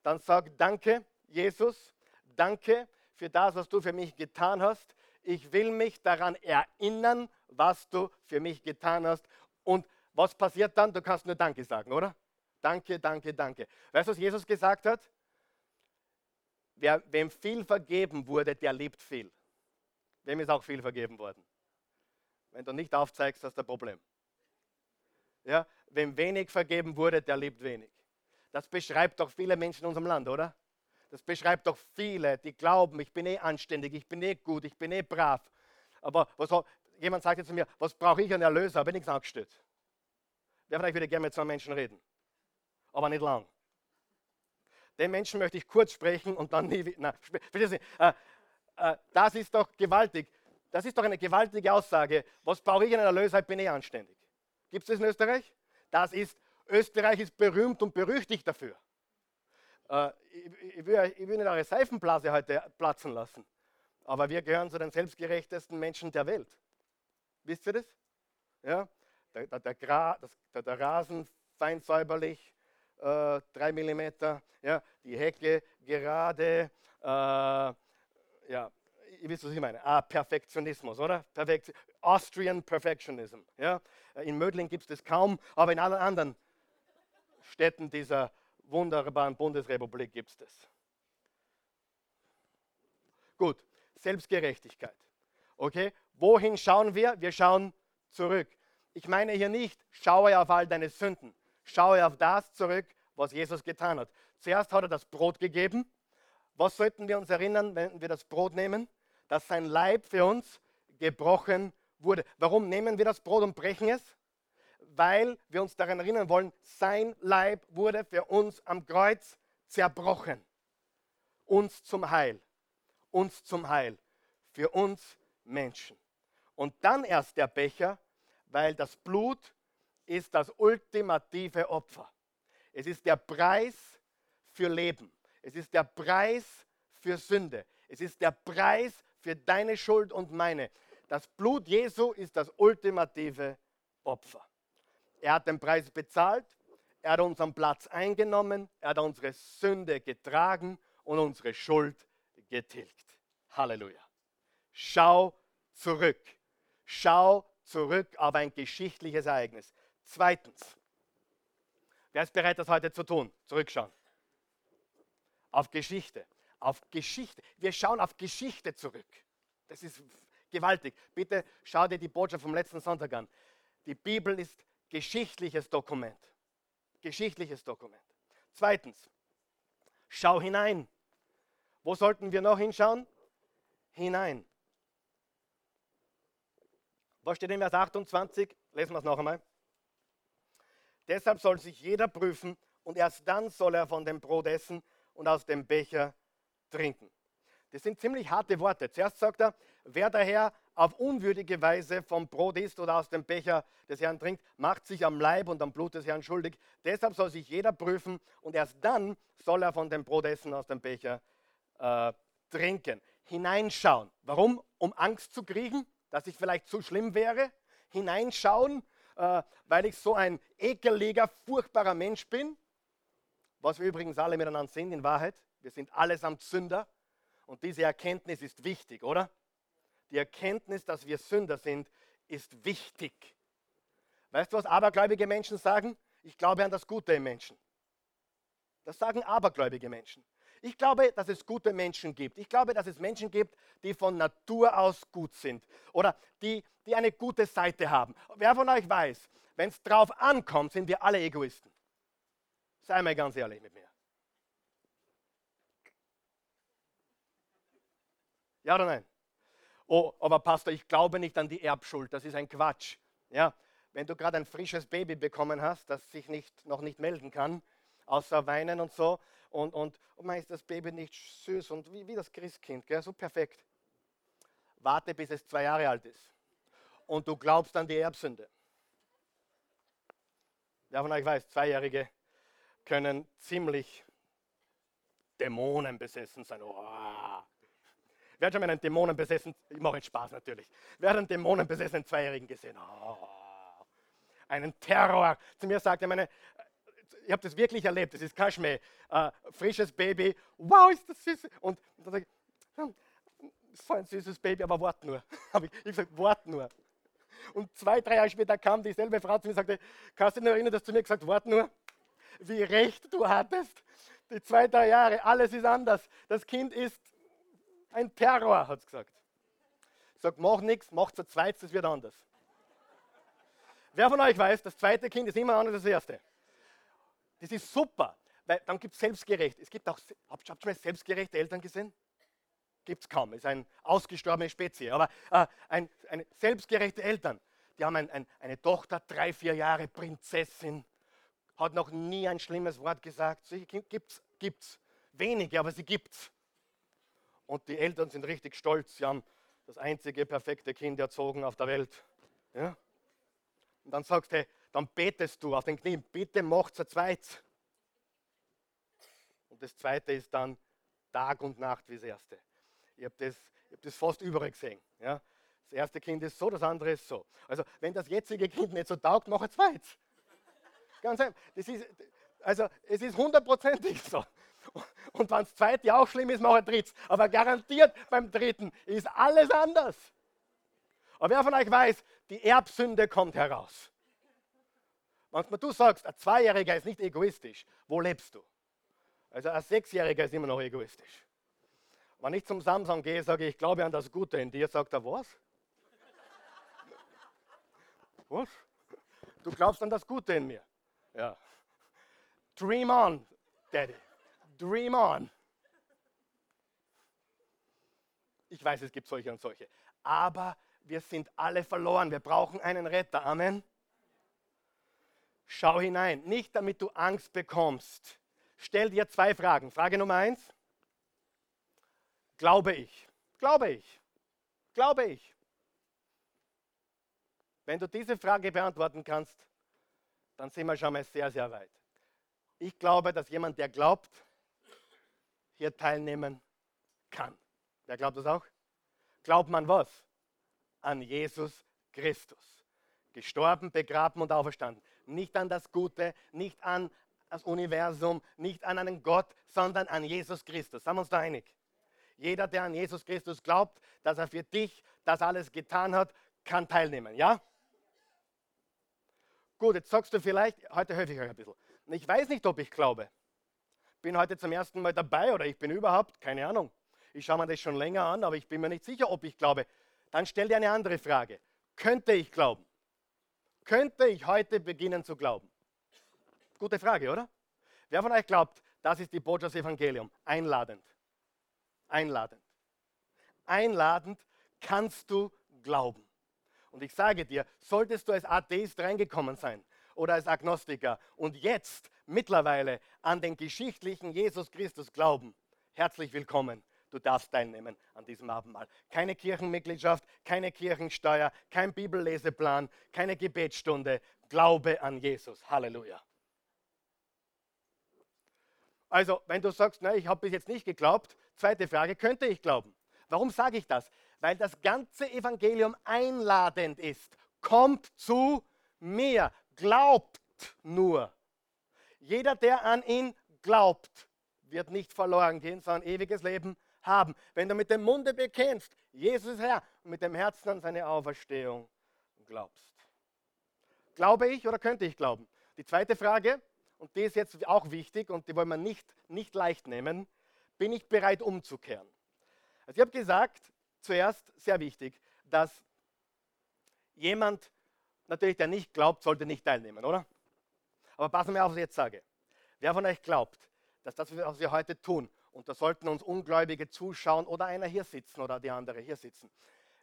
dann sag danke, Jesus, danke für das, was du für mich getan hast. Ich will mich daran erinnern, was du für mich getan hast. Und was passiert dann? Du kannst nur Danke sagen, oder? Danke, danke, danke. Weißt du, was Jesus gesagt hat? Wer, wem viel vergeben wurde, der liebt viel. Wem ist auch viel vergeben worden? Wenn du nicht aufzeigst, hast du ein Problem. Ja, wem wenig vergeben wurde, der liebt wenig. Das beschreibt doch viele Menschen in unserem Land, oder? Das beschreibt doch viele, die glauben, ich bin eh anständig, ich bin eh gut, ich bin eh brav. Aber was, jemand sagt jetzt zu mir, was brauche ich einen Erlöser? Ich nichts angestellt. Wer vielleicht würde gerne mit so einem Menschen reden? Aber nicht lang. Den Menschen möchte ich kurz sprechen und dann nie wieder. Äh, äh, das ist doch gewaltig. Das ist doch eine gewaltige Aussage. Was brauche ich einen Erlöser? Ich bin eh anständig. Gibt es das in Österreich? Das ist, Österreich ist berühmt und berüchtigt dafür. Äh, ich, ich, will, ich will nicht eure Seifenblase heute platzen lassen, aber wir gehören zu den selbstgerechtesten Menschen der Welt. Wisst ihr das? Ja? Der, der, der, Gra, das, der, der Rasen fein säuberlich, äh, 3 mm, ja? die Hecke gerade, äh, ja, ihr wisst, was ich meine. Ah, Perfektionismus, oder? Perfekt, Austrian Perfectionism. Ja? In Mödling gibt es das kaum, aber in allen anderen Städten dieser wunderbaren Bundesrepublik gibt es das. Gut, Selbstgerechtigkeit. Okay, wohin schauen wir? Wir schauen zurück. Ich meine hier nicht, schaue auf all deine Sünden. Schaue auf das zurück, was Jesus getan hat. Zuerst hat er das Brot gegeben. Was sollten wir uns erinnern, wenn wir das Brot nehmen? Dass sein Leib für uns gebrochen wurde. Warum nehmen wir das Brot und brechen es? weil wir uns daran erinnern wollen, sein Leib wurde für uns am Kreuz zerbrochen. Uns zum Heil. Uns zum Heil. Für uns Menschen. Und dann erst der Becher, weil das Blut ist das ultimative Opfer. Es ist der Preis für Leben. Es ist der Preis für Sünde. Es ist der Preis für deine Schuld und meine. Das Blut Jesu ist das ultimative Opfer. Er hat den Preis bezahlt, er hat unseren Platz eingenommen, er hat unsere Sünde getragen und unsere Schuld getilgt. Halleluja. Schau zurück. Schau zurück auf ein geschichtliches Ereignis. Zweitens, wer ist bereit, das heute zu tun? Zurückschauen. Auf Geschichte. Auf Geschichte. Wir schauen auf Geschichte zurück. Das ist gewaltig. Bitte schau dir die Botschaft vom letzten Sonntag an. Die Bibel ist geschichtliches Dokument. Geschichtliches Dokument. Zweitens, schau hinein. Wo sollten wir noch hinschauen? Hinein. Was steht in Vers 28? Lesen wir es noch einmal. Deshalb soll sich jeder prüfen und erst dann soll er von dem Brot essen und aus dem Becher trinken. Das sind ziemlich harte Worte. Zuerst sagt er, wer daher auf unwürdige Weise vom Brot isst oder aus dem Becher des Herrn trinkt, macht sich am Leib und am Blut des Herrn schuldig. Deshalb soll sich jeder prüfen und erst dann soll er von dem Brot essen, aus dem Becher äh, trinken. Hineinschauen. Warum? Um Angst zu kriegen, dass ich vielleicht zu schlimm wäre. Hineinschauen, äh, weil ich so ein ekeliger, furchtbarer Mensch bin. Was wir übrigens alle miteinander sind in Wahrheit. Wir sind allesamt Sünder. Und diese Erkenntnis ist wichtig, oder? Die Erkenntnis, dass wir Sünder sind, ist wichtig. Weißt du, was abergläubige Menschen sagen? Ich glaube an das Gute im Menschen. Das sagen abergläubige Menschen. Ich glaube, dass es gute Menschen gibt. Ich glaube, dass es Menschen gibt, die von Natur aus gut sind oder die, die eine gute Seite haben. Wer von euch weiß, wenn es drauf ankommt, sind wir alle Egoisten. Sei mal ganz ehrlich mit mir. Ja oder nein? oh, aber Pastor, ich glaube nicht an die Erbschuld, das ist ein Quatsch. Ja, wenn du gerade ein frisches Baby bekommen hast, das sich nicht, noch nicht melden kann, außer weinen und so, und, und, und meinst das Baby nicht süß und wie, wie das Christkind, gell, so perfekt. Warte, bis es zwei Jahre alt ist. Und du glaubst an die Erbsünde. Wer von euch weiß, Zweijährige können ziemlich Dämonen besessen sein. Oh, Wer hat schon mal einen dämonenbesessenen, ich mache jetzt Spaß natürlich, wer hat einen dämonenbesessenen Zweijährigen gesehen? Oh, einen Terror. Zu mir sagt er, meine, ich habe das wirklich erlebt, das ist kein Schmäh. Äh, frisches Baby, wow, ist das süß. Und, dann sage ich, hm, so ein süßes Baby, aber wart nur. ich, ich gesagt, wart nur. Und zwei, drei Jahre später kam dieselbe Frau zu mir und sagte, kannst du dich noch erinnern, dass du mir gesagt wart nur? Wie recht du hattest. Die zwei, drei Jahre, alles ist anders. Das Kind ist ein Terror, hat es gesagt. Sagt, mach nichts, mach zu zweit, das wird anders. Wer von euch weiß, das zweite Kind ist immer anders als das erste? Das ist super, weil dann gibt es selbstgerecht. Es gibt auch, habt ihr mal selbstgerechte Eltern gesehen? Gibt es kaum, ist eine ausgestorbene Spezie. Aber äh, ein, eine selbstgerechte Eltern, die haben ein, ein, eine Tochter, drei, vier Jahre, Prinzessin, hat noch nie ein schlimmes Wort gesagt. Sie gibt's, gibt's. Wenige, aber sie gibt's. Und die Eltern sind richtig stolz. Sie haben das einzige perfekte Kind erzogen auf der Welt. Ja? Und dann sagst du, dann betest du auf den Knien, bitte macht's ein zweites. Und das zweite ist dann Tag und Nacht wie das erste. Ich habe das, hab das fast überall gesehen. Ja? Das erste Kind ist so, das andere ist so. Also, wenn das jetzige Kind nicht so taugt, mach ein zweites. Ganz einfach. Das ist, also, es ist hundertprozentig so. Und wenn das zweite auch schlimm ist, mach ein drittes. Aber garantiert beim dritten ist alles anders. Aber wer von euch weiß, die Erbsünde kommt heraus. Manchmal du sagst, ein Zweijähriger ist nicht egoistisch, wo lebst du? Also ein Sechsjähriger ist immer noch egoistisch. Wenn ich zum Samsung gehe, sage ich, ich glaube an das Gute in dir, sagt er, was? Was? Du glaubst an das Gute in mir? Ja. Dream on, Daddy. Dream on. Ich weiß, es gibt solche und solche. Aber wir sind alle verloren. Wir brauchen einen Retter. Amen. Schau hinein. Nicht damit du Angst bekommst. Stell dir zwei Fragen. Frage Nummer eins. Glaube ich. Glaube ich. Glaube ich. Wenn du diese Frage beantworten kannst, dann sind wir schon mal sehr, sehr weit. Ich glaube, dass jemand, der glaubt, hier teilnehmen kann. Wer glaubt das auch? Glaubt man was? An Jesus Christus. Gestorben, begraben und auferstanden. Nicht an das Gute, nicht an das Universum, nicht an einen Gott, sondern an Jesus Christus. Sind wir uns da einig? Jeder, der an Jesus Christus glaubt, dass er für dich das alles getan hat, kann teilnehmen. Ja? Gut, jetzt sagst du vielleicht, heute helfe ich euch ein bisschen. Ich weiß nicht, ob ich glaube bin heute zum ersten Mal dabei oder ich bin überhaupt, keine Ahnung. Ich schaue mir das schon länger an, aber ich bin mir nicht sicher, ob ich glaube. Dann stell dir eine andere Frage. Könnte ich glauben? Könnte ich heute beginnen zu glauben? Gute Frage, oder? Wer von euch glaubt, das ist die Botschaft des Evangeliums? Einladend. Einladend. Einladend kannst du glauben. Und ich sage dir, solltest du als Atheist reingekommen sein oder als Agnostiker und jetzt mittlerweile an den geschichtlichen Jesus Christus glauben, herzlich willkommen. Du darfst teilnehmen an diesem Abendmahl. Keine Kirchenmitgliedschaft, keine Kirchensteuer, kein Bibelleseplan, keine Gebetsstunde. Glaube an Jesus. Halleluja. Also, wenn du sagst, na, ich habe bis jetzt nicht geglaubt, zweite Frage, könnte ich glauben? Warum sage ich das? Weil das ganze Evangelium einladend ist. Kommt zu mir, glaubt nur. Jeder, der an ihn glaubt, wird nicht verloren gehen, sondern ewiges Leben haben. Wenn du mit dem Munde bekennst, Jesus ist Herr, und mit dem Herzen an seine Auferstehung glaubst. Glaube ich oder könnte ich glauben? Die zweite Frage, und die ist jetzt auch wichtig und die wollen wir nicht, nicht leicht nehmen, bin ich bereit umzukehren? Also ich habe gesagt, zuerst sehr wichtig, dass jemand, natürlich der nicht glaubt, sollte nicht teilnehmen, oder? Aber passen wir auf, was ich jetzt sage. Wer von euch glaubt, dass das, was wir heute tun, und da sollten uns Ungläubige zuschauen oder einer hier sitzen oder die andere hier sitzen.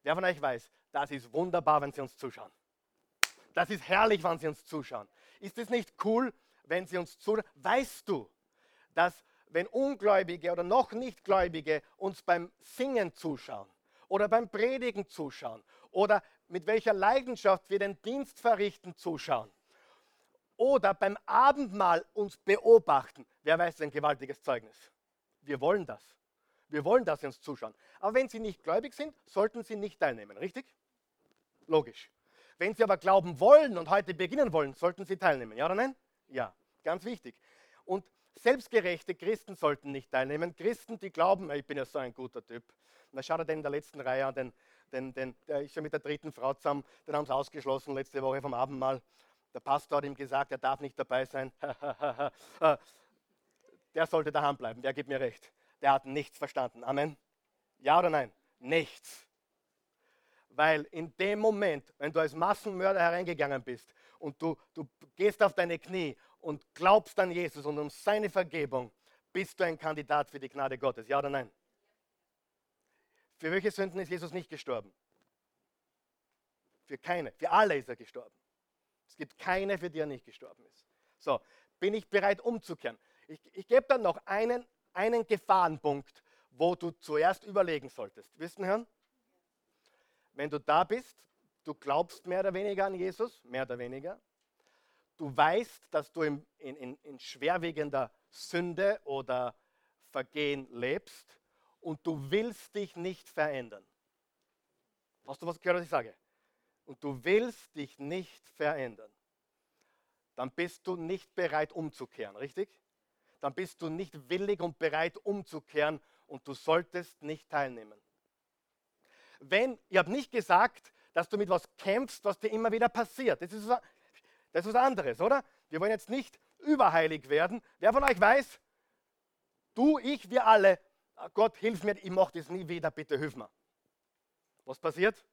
Wer von euch weiß, das ist wunderbar, wenn sie uns zuschauen. Das ist herrlich, wenn sie uns zuschauen. Ist es nicht cool, wenn sie uns zuschauen? Weißt du, dass wenn Ungläubige oder noch Nichtgläubige uns beim Singen zuschauen oder beim Predigen zuschauen oder mit welcher Leidenschaft wir den Dienst verrichten zuschauen, oder beim Abendmahl uns beobachten. Wer weiß, ein gewaltiges Zeugnis. Wir wollen das. Wir wollen, dass sie uns zuschauen. Aber wenn sie nicht gläubig sind, sollten sie nicht teilnehmen, richtig? Logisch. Wenn sie aber glauben wollen und heute beginnen wollen, sollten sie teilnehmen. Ja oder nein? Ja, ganz wichtig. Und selbstgerechte Christen sollten nicht teilnehmen. Christen, die glauben, ich bin ja so ein guter Typ. Na, schaut er denn in der letzten Reihe an, den, den, den, der ist ja mit der dritten Frau zusammen, den haben sie ausgeschlossen letzte Woche vom Abendmahl. Der Pastor hat ihm gesagt, er darf nicht dabei sein. Äh, der sollte daheim bleiben, der gibt mir recht. Der hat nichts verstanden. Amen. Ja oder nein? Nichts. Weil in dem Moment, wenn du als Massenmörder hereingegangen bist und du, du gehst auf deine Knie und glaubst an Jesus und um seine Vergebung, bist du ein Kandidat für die Gnade Gottes. Ja oder nein? Für welche Sünden ist Jesus nicht gestorben? Für keine. Für alle ist er gestorben. Es gibt keine, für die er nicht gestorben ist. So, bin ich bereit umzukehren? Ich, ich gebe dann noch einen, einen Gefahrenpunkt, wo du zuerst überlegen solltest. Wissen hören? Wenn du da bist, du glaubst mehr oder weniger an Jesus, mehr oder weniger. Du weißt, dass du in, in, in schwerwiegender Sünde oder Vergehen lebst und du willst dich nicht verändern. Hast du was gehört, was ich sage? Und du willst dich nicht verändern. Dann bist du nicht bereit umzukehren, richtig? Dann bist du nicht willig und bereit umzukehren und du solltest nicht teilnehmen. Wenn, ich habe nicht gesagt, dass du mit was kämpfst, was dir immer wieder passiert. Das ist, was, das ist was anderes, oder? Wir wollen jetzt nicht überheilig werden. Wer von euch weiß, du, ich, wir alle, Gott, hilf mir, ich mache das nie wieder, bitte hilf mir. Was passiert?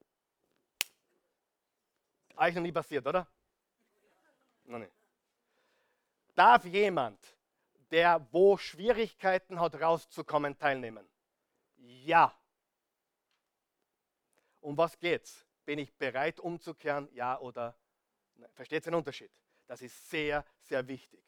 Euch noch nie passiert, oder? Noch nicht. Darf jemand, der wo Schwierigkeiten hat, rauszukommen, teilnehmen? Ja. Um was geht's? Bin ich bereit umzukehren? Ja oder nein? Versteht ihr den Unterschied? Das ist sehr, sehr wichtig.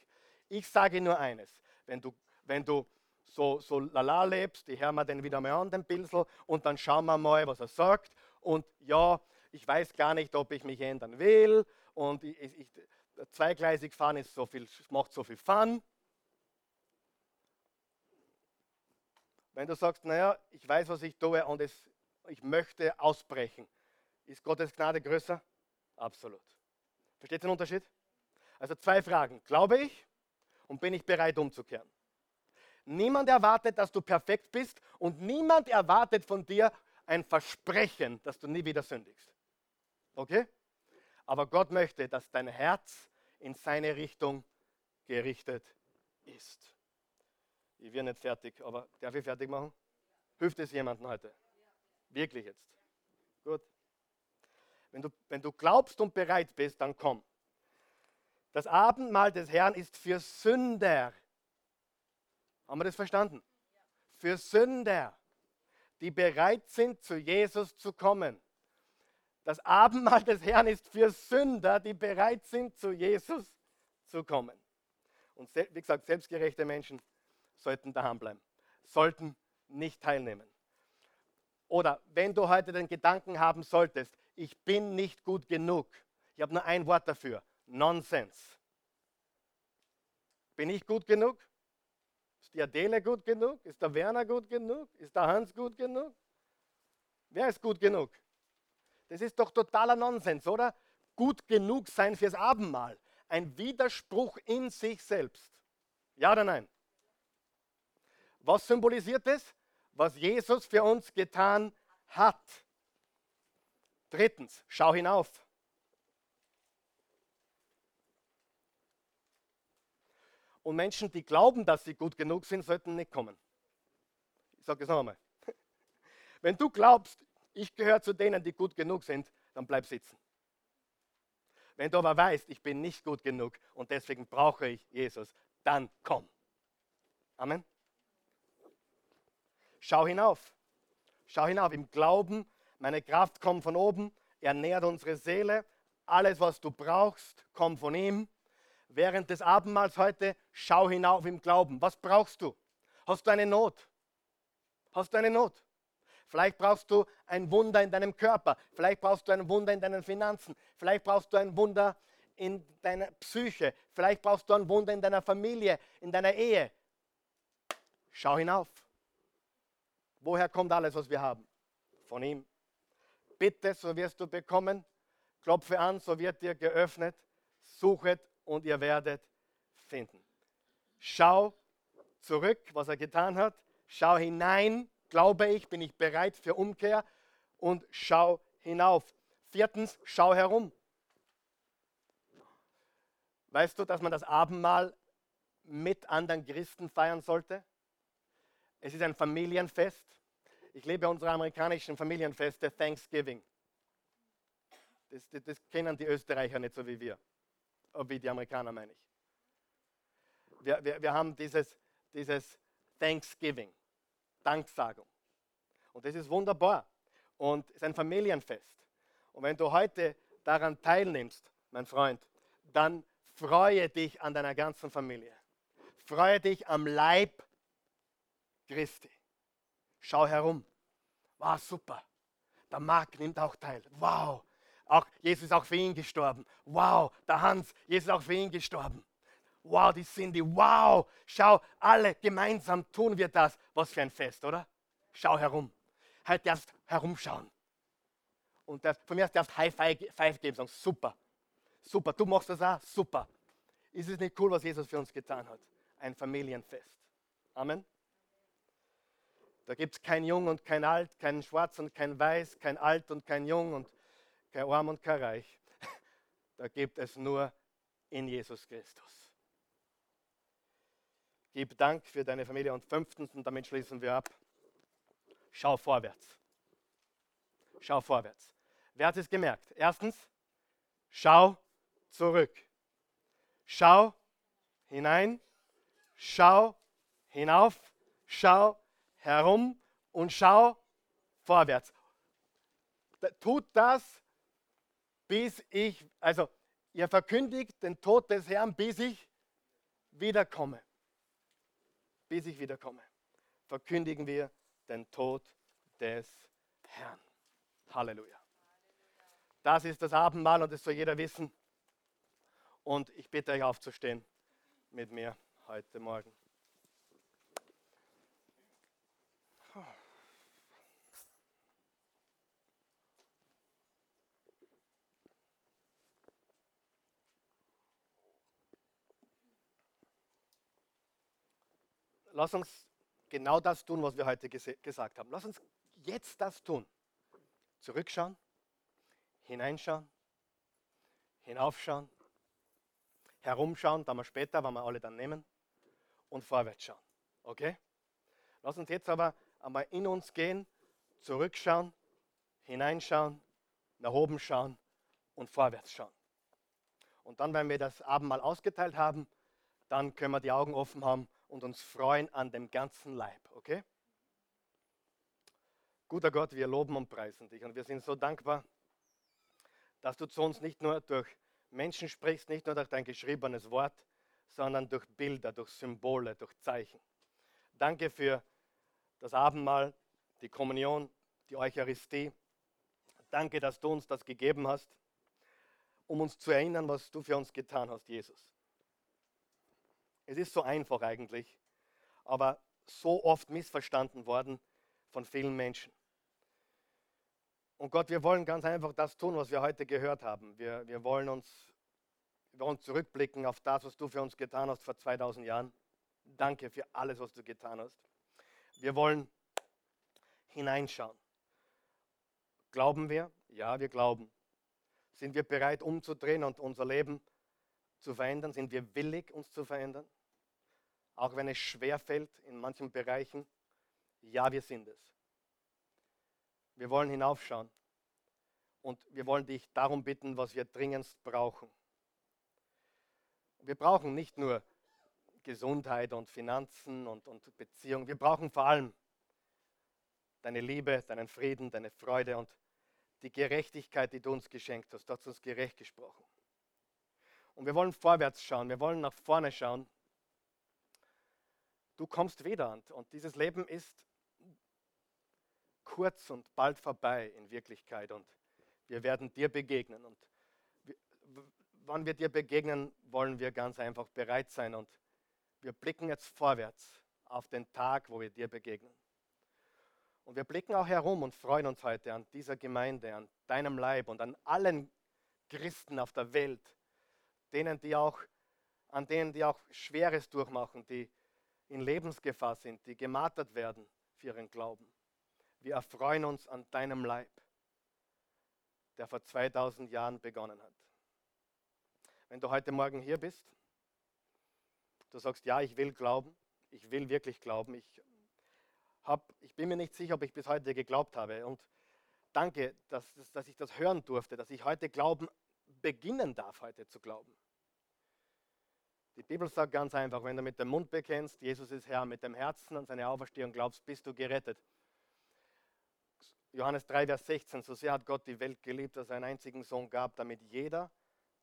Ich sage nur eines: Wenn du, wenn du so, so lala lebst, ich höre mir den wieder mal an, den Pinsel, und dann schauen wir mal, was er sagt. Und ja, ich weiß gar nicht, ob ich mich ändern will. Und ich, ich, zweigleisig fahren ist so viel, macht so viel Fun. Wenn du sagst, naja, ich weiß, was ich tue und es, ich möchte ausbrechen, ist Gottes Gnade größer? Absolut. Versteht ihr den Unterschied? Also zwei Fragen. Glaube ich und bin ich bereit umzukehren? Niemand erwartet, dass du perfekt bist und niemand erwartet von dir ein Versprechen, dass du nie wieder sündigst. Okay? Aber Gott möchte, dass dein Herz in seine Richtung gerichtet ist. Ich werde nicht fertig, aber darf ich fertig machen? Hilft es jemandem heute? Wirklich jetzt? Gut. Wenn du, wenn du glaubst und bereit bist, dann komm. Das Abendmahl des Herrn ist für Sünder haben wir das verstanden? Für Sünder, die bereit sind, zu Jesus zu kommen. Das Abendmahl des Herrn ist für Sünder, die bereit sind, zu Jesus zu kommen. Und wie gesagt, selbstgerechte Menschen sollten daheim bleiben, sollten nicht teilnehmen. Oder wenn du heute den Gedanken haben solltest, ich bin nicht gut genug, ich habe nur ein Wort dafür, Nonsens. Bin ich gut genug? Die Adele gut genug? Ist der Werner gut genug? Ist der Hans gut genug? Wer ist gut genug? Das ist doch totaler Nonsens, oder? Gut genug sein fürs Abendmahl. Ein Widerspruch in sich selbst. Ja oder nein? Was symbolisiert es? Was Jesus für uns getan hat. Drittens, schau hinauf. Und Menschen, die glauben, dass sie gut genug sind, sollten nicht kommen. Ich sage es noch einmal. Wenn du glaubst, ich gehöre zu denen, die gut genug sind, dann bleib sitzen. Wenn du aber weißt, ich bin nicht gut genug und deswegen brauche ich Jesus, dann komm. Amen. Schau hinauf. Schau hinauf im Glauben. Meine Kraft kommt von oben. Er nährt unsere Seele. Alles, was du brauchst, kommt von ihm während des Abendmahls heute, schau hinauf im Glauben. Was brauchst du? Hast du eine Not? Hast du eine Not? Vielleicht brauchst du ein Wunder in deinem Körper. Vielleicht brauchst du ein Wunder in deinen Finanzen. Vielleicht brauchst du ein Wunder in deiner Psyche. Vielleicht brauchst du ein Wunder in deiner Familie, in deiner Ehe. Schau hinauf. Woher kommt alles, was wir haben? Von ihm. Bitte, so wirst du bekommen. Klopfe an, so wird dir geöffnet. Suchet und ihr werdet finden. Schau zurück, was er getan hat. Schau hinein, glaube ich, bin ich bereit für Umkehr und schau hinauf. Viertens, schau herum. Weißt du, dass man das Abendmahl mit anderen Christen feiern sollte? Es ist ein Familienfest. Ich liebe unsere amerikanischen Familienfeste, Thanksgiving. Das, das, das kennen die Österreicher nicht so wie wir. Wie die Amerikaner, meine ich. Wir, wir, wir haben dieses, dieses Thanksgiving, Danksagung. Und das ist wunderbar. Und es ist ein Familienfest. Und wenn du heute daran teilnimmst, mein Freund, dann freue dich an deiner ganzen Familie. Freue dich am Leib Christi. Schau herum. Wow, super. Der Marc nimmt auch teil. Wow. Auch Jesus ist auch für ihn gestorben. Wow. Der Hans, Jesus ist auch für ihn gestorben. Wow, die Cindy. Wow. Schau, alle gemeinsam tun wir das. Was für ein Fest, oder? Schau herum. Halt erst herumschauen. Und das, von mir erst darfst High Five geben, sagen, super. Super, du machst das auch, super. Ist es nicht cool, was Jesus für uns getan hat? Ein Familienfest. Amen. Da gibt es kein Jung und kein Alt, kein Schwarz und kein Weiß, kein Alt und kein Jung und kein Arm und kein Reich. Da gibt es nur in Jesus Christus. Gib Dank für deine Familie und fünftens, und damit schließen wir ab, schau vorwärts. Schau vorwärts. Wer hat es gemerkt? Erstens, schau zurück. Schau hinein, schau hinauf, schau herum und schau vorwärts. Tut das, bis ich, also ihr verkündigt den Tod des Herrn, bis ich wiederkomme. Bis ich wiederkomme. Verkündigen wir den Tod des Herrn. Halleluja. Das ist das Abendmahl und das soll jeder wissen. Und ich bitte euch aufzustehen mit mir heute Morgen. Lass uns genau das tun, was wir heute gesagt haben. Lass uns jetzt das tun. Zurückschauen, hineinschauen, hinaufschauen, herumschauen, dann wir später, wenn wir alle dann nehmen, und vorwärts schauen. Okay? Lass uns jetzt aber einmal in uns gehen, zurückschauen, hineinschauen, nach oben schauen und vorwärts schauen. Und dann, wenn wir das Abendmahl ausgeteilt haben, dann können wir die Augen offen haben und uns freuen an dem ganzen Leib. Okay? Guter Gott, wir loben und preisen dich und wir sind so dankbar, dass du zu uns nicht nur durch Menschen sprichst, nicht nur durch dein geschriebenes Wort, sondern durch Bilder, durch Symbole, durch Zeichen. Danke für das Abendmahl, die Kommunion, die Eucharistie. Danke, dass du uns das gegeben hast, um uns zu erinnern, was du für uns getan hast, Jesus. Es ist so einfach eigentlich, aber so oft missverstanden worden von vielen Menschen. Und Gott, wir wollen ganz einfach das tun, was wir heute gehört haben. Wir, wir, wollen uns, wir wollen zurückblicken auf das, was du für uns getan hast vor 2000 Jahren. Danke für alles, was du getan hast. Wir wollen hineinschauen. Glauben wir? Ja, wir glauben. Sind wir bereit, umzudrehen und unser Leben zu verändern? Sind wir willig, uns zu verändern? Auch wenn es schwer fällt in manchen Bereichen? Ja, wir sind es. Wir wollen hinaufschauen. Und wir wollen dich darum bitten, was wir dringendst brauchen. Wir brauchen nicht nur Gesundheit und Finanzen und, und Beziehung. Wir brauchen vor allem deine Liebe, deinen Frieden, deine Freude und die Gerechtigkeit, die du uns geschenkt hast. Du hast uns gerecht gesprochen. Und wir wollen vorwärts schauen, wir wollen nach vorne schauen. Du kommst wieder und dieses Leben ist kurz und bald vorbei in Wirklichkeit und wir werden dir begegnen. Und wann wir dir begegnen, wollen wir ganz einfach bereit sein und wir blicken jetzt vorwärts auf den Tag, wo wir dir begegnen. Und wir blicken auch herum und freuen uns heute an dieser Gemeinde, an deinem Leib und an allen Christen auf der Welt, denen, die auch, an denen, die auch Schweres durchmachen, die in Lebensgefahr sind, die gemartert werden für ihren Glauben. Wir erfreuen uns an deinem Leib, der vor 2000 Jahren begonnen hat. Wenn du heute Morgen hier bist, du sagst, ja, ich will glauben, ich will wirklich glauben, ich, hab, ich bin mir nicht sicher, ob ich bis heute geglaubt habe und danke, dass, dass ich das hören durfte, dass ich heute glauben, beginnen darf, heute zu glauben. Die Bibel sagt ganz einfach, wenn du mit dem Mund bekennst, Jesus ist Herr, mit dem Herzen an seine Auferstehung glaubst, bist du gerettet. Johannes 3, Vers 16, so sehr hat Gott die Welt geliebt, dass er einen einzigen Sohn gab, damit jeder,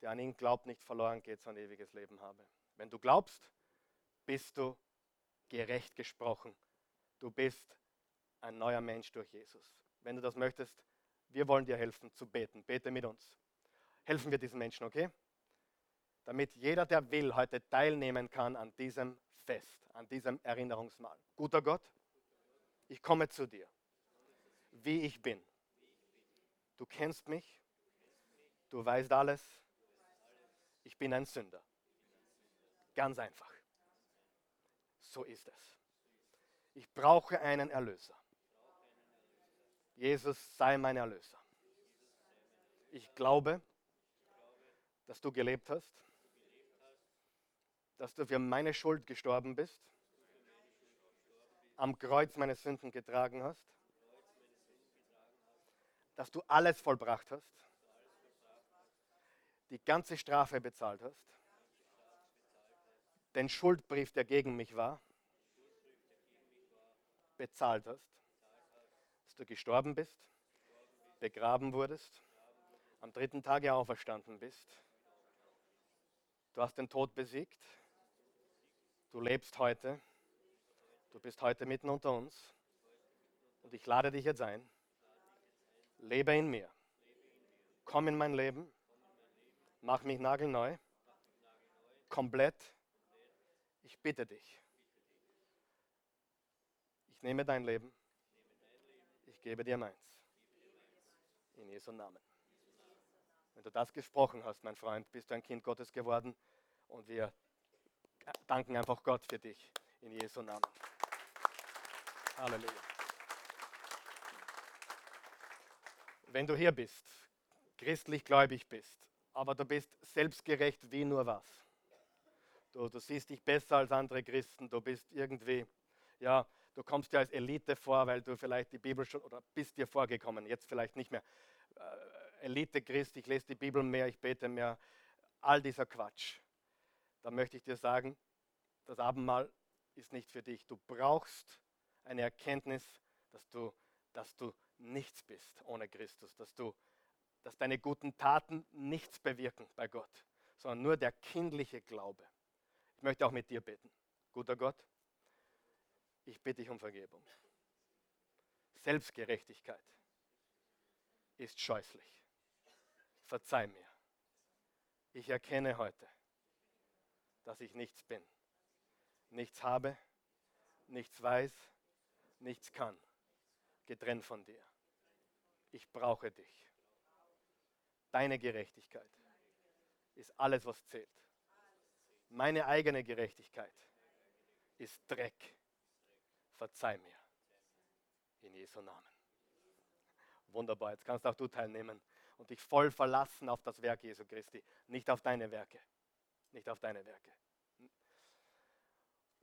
der an ihn glaubt, nicht verloren geht, sein ewiges Leben habe. Wenn du glaubst, bist du gerecht gesprochen. Du bist ein neuer Mensch durch Jesus. Wenn du das möchtest, wir wollen dir helfen zu beten. Bete mit uns. Helfen wir diesen Menschen, okay? Damit jeder, der will, heute teilnehmen kann an diesem Fest, an diesem Erinnerungsmahl. Guter Gott, ich komme zu dir, wie ich bin. Du kennst mich, du weißt alles, ich bin ein Sünder. Ganz einfach. So ist es. Ich brauche einen Erlöser. Jesus sei mein Erlöser. Ich glaube, dass du gelebt hast, dass du für meine Schuld gestorben bist, am Kreuz meine Sünden getragen hast, dass du alles vollbracht hast, die ganze Strafe bezahlt hast, den Schuldbrief, der gegen mich war, bezahlt hast, dass du gestorben bist, begraben wurdest, am dritten Tage auferstanden bist. Du hast den Tod besiegt. Du lebst heute. Du bist heute mitten unter uns. Und ich lade dich jetzt ein. Lebe in mir. Komm in mein Leben. Mach mich nagelneu. Komplett. Ich bitte dich. Ich nehme dein Leben. Ich gebe dir meins. In Jesu Namen. Wenn du das gesprochen hast, mein Freund, bist du ein Kind Gottes geworden und wir danken einfach Gott für dich. In Jesu Namen. Halleluja. Wenn du hier bist, christlich gläubig bist, aber du bist selbstgerecht wie nur was. Du, du siehst dich besser als andere Christen, du bist irgendwie, ja, du kommst dir als Elite vor, weil du vielleicht die Bibel schon, oder bist dir vorgekommen, jetzt vielleicht nicht mehr. Äh, Elite-Christ, ich lese die Bibel mehr, ich bete mehr, all dieser Quatsch. Da möchte ich dir sagen, das Abendmahl ist nicht für dich. Du brauchst eine Erkenntnis, dass du, dass du nichts bist ohne Christus, dass, du, dass deine guten Taten nichts bewirken bei Gott, sondern nur der kindliche Glaube. Ich möchte auch mit dir beten. Guter Gott, ich bitte dich um Vergebung. Selbstgerechtigkeit ist scheußlich. Verzeih mir. Ich erkenne heute, dass ich nichts bin, nichts habe, nichts weiß, nichts kann, getrennt von dir. Ich brauche dich. Deine Gerechtigkeit ist alles, was zählt. Meine eigene Gerechtigkeit ist Dreck. Verzeih mir. In Jesu Namen. Wunderbar, jetzt kannst auch du teilnehmen und dich voll verlassen auf das Werk Jesu Christi, nicht auf deine Werke. Nicht auf deine Werke.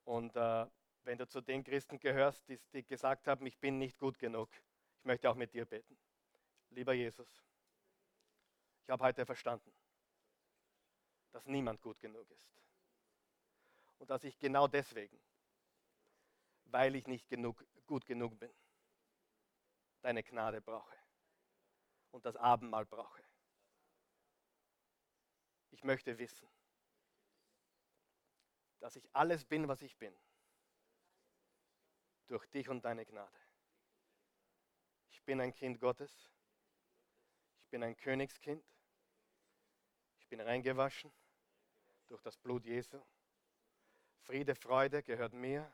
Und äh, wenn du zu den Christen gehörst, die, die gesagt haben, ich bin nicht gut genug, ich möchte auch mit dir beten. Lieber Jesus, ich habe heute verstanden, dass niemand gut genug ist. Und dass ich genau deswegen, weil ich nicht genug, gut genug bin, deine Gnade brauche und das Abendmahl brauche. Ich möchte wissen, dass ich alles bin, was ich bin, durch dich und deine Gnade. Ich bin ein Kind Gottes. Ich bin ein Königskind. Ich bin reingewaschen durch das Blut Jesu. Friede, Freude gehört mir.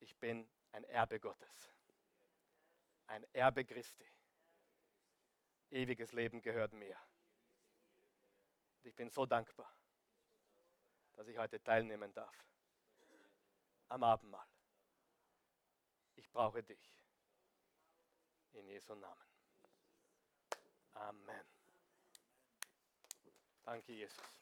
Ich bin ein Erbe Gottes ein Erbe Christi. Ewiges Leben gehört mir. Ich bin so dankbar, dass ich heute teilnehmen darf am Abendmahl. Ich brauche dich. In Jesu Namen. Amen. Danke, Jesus.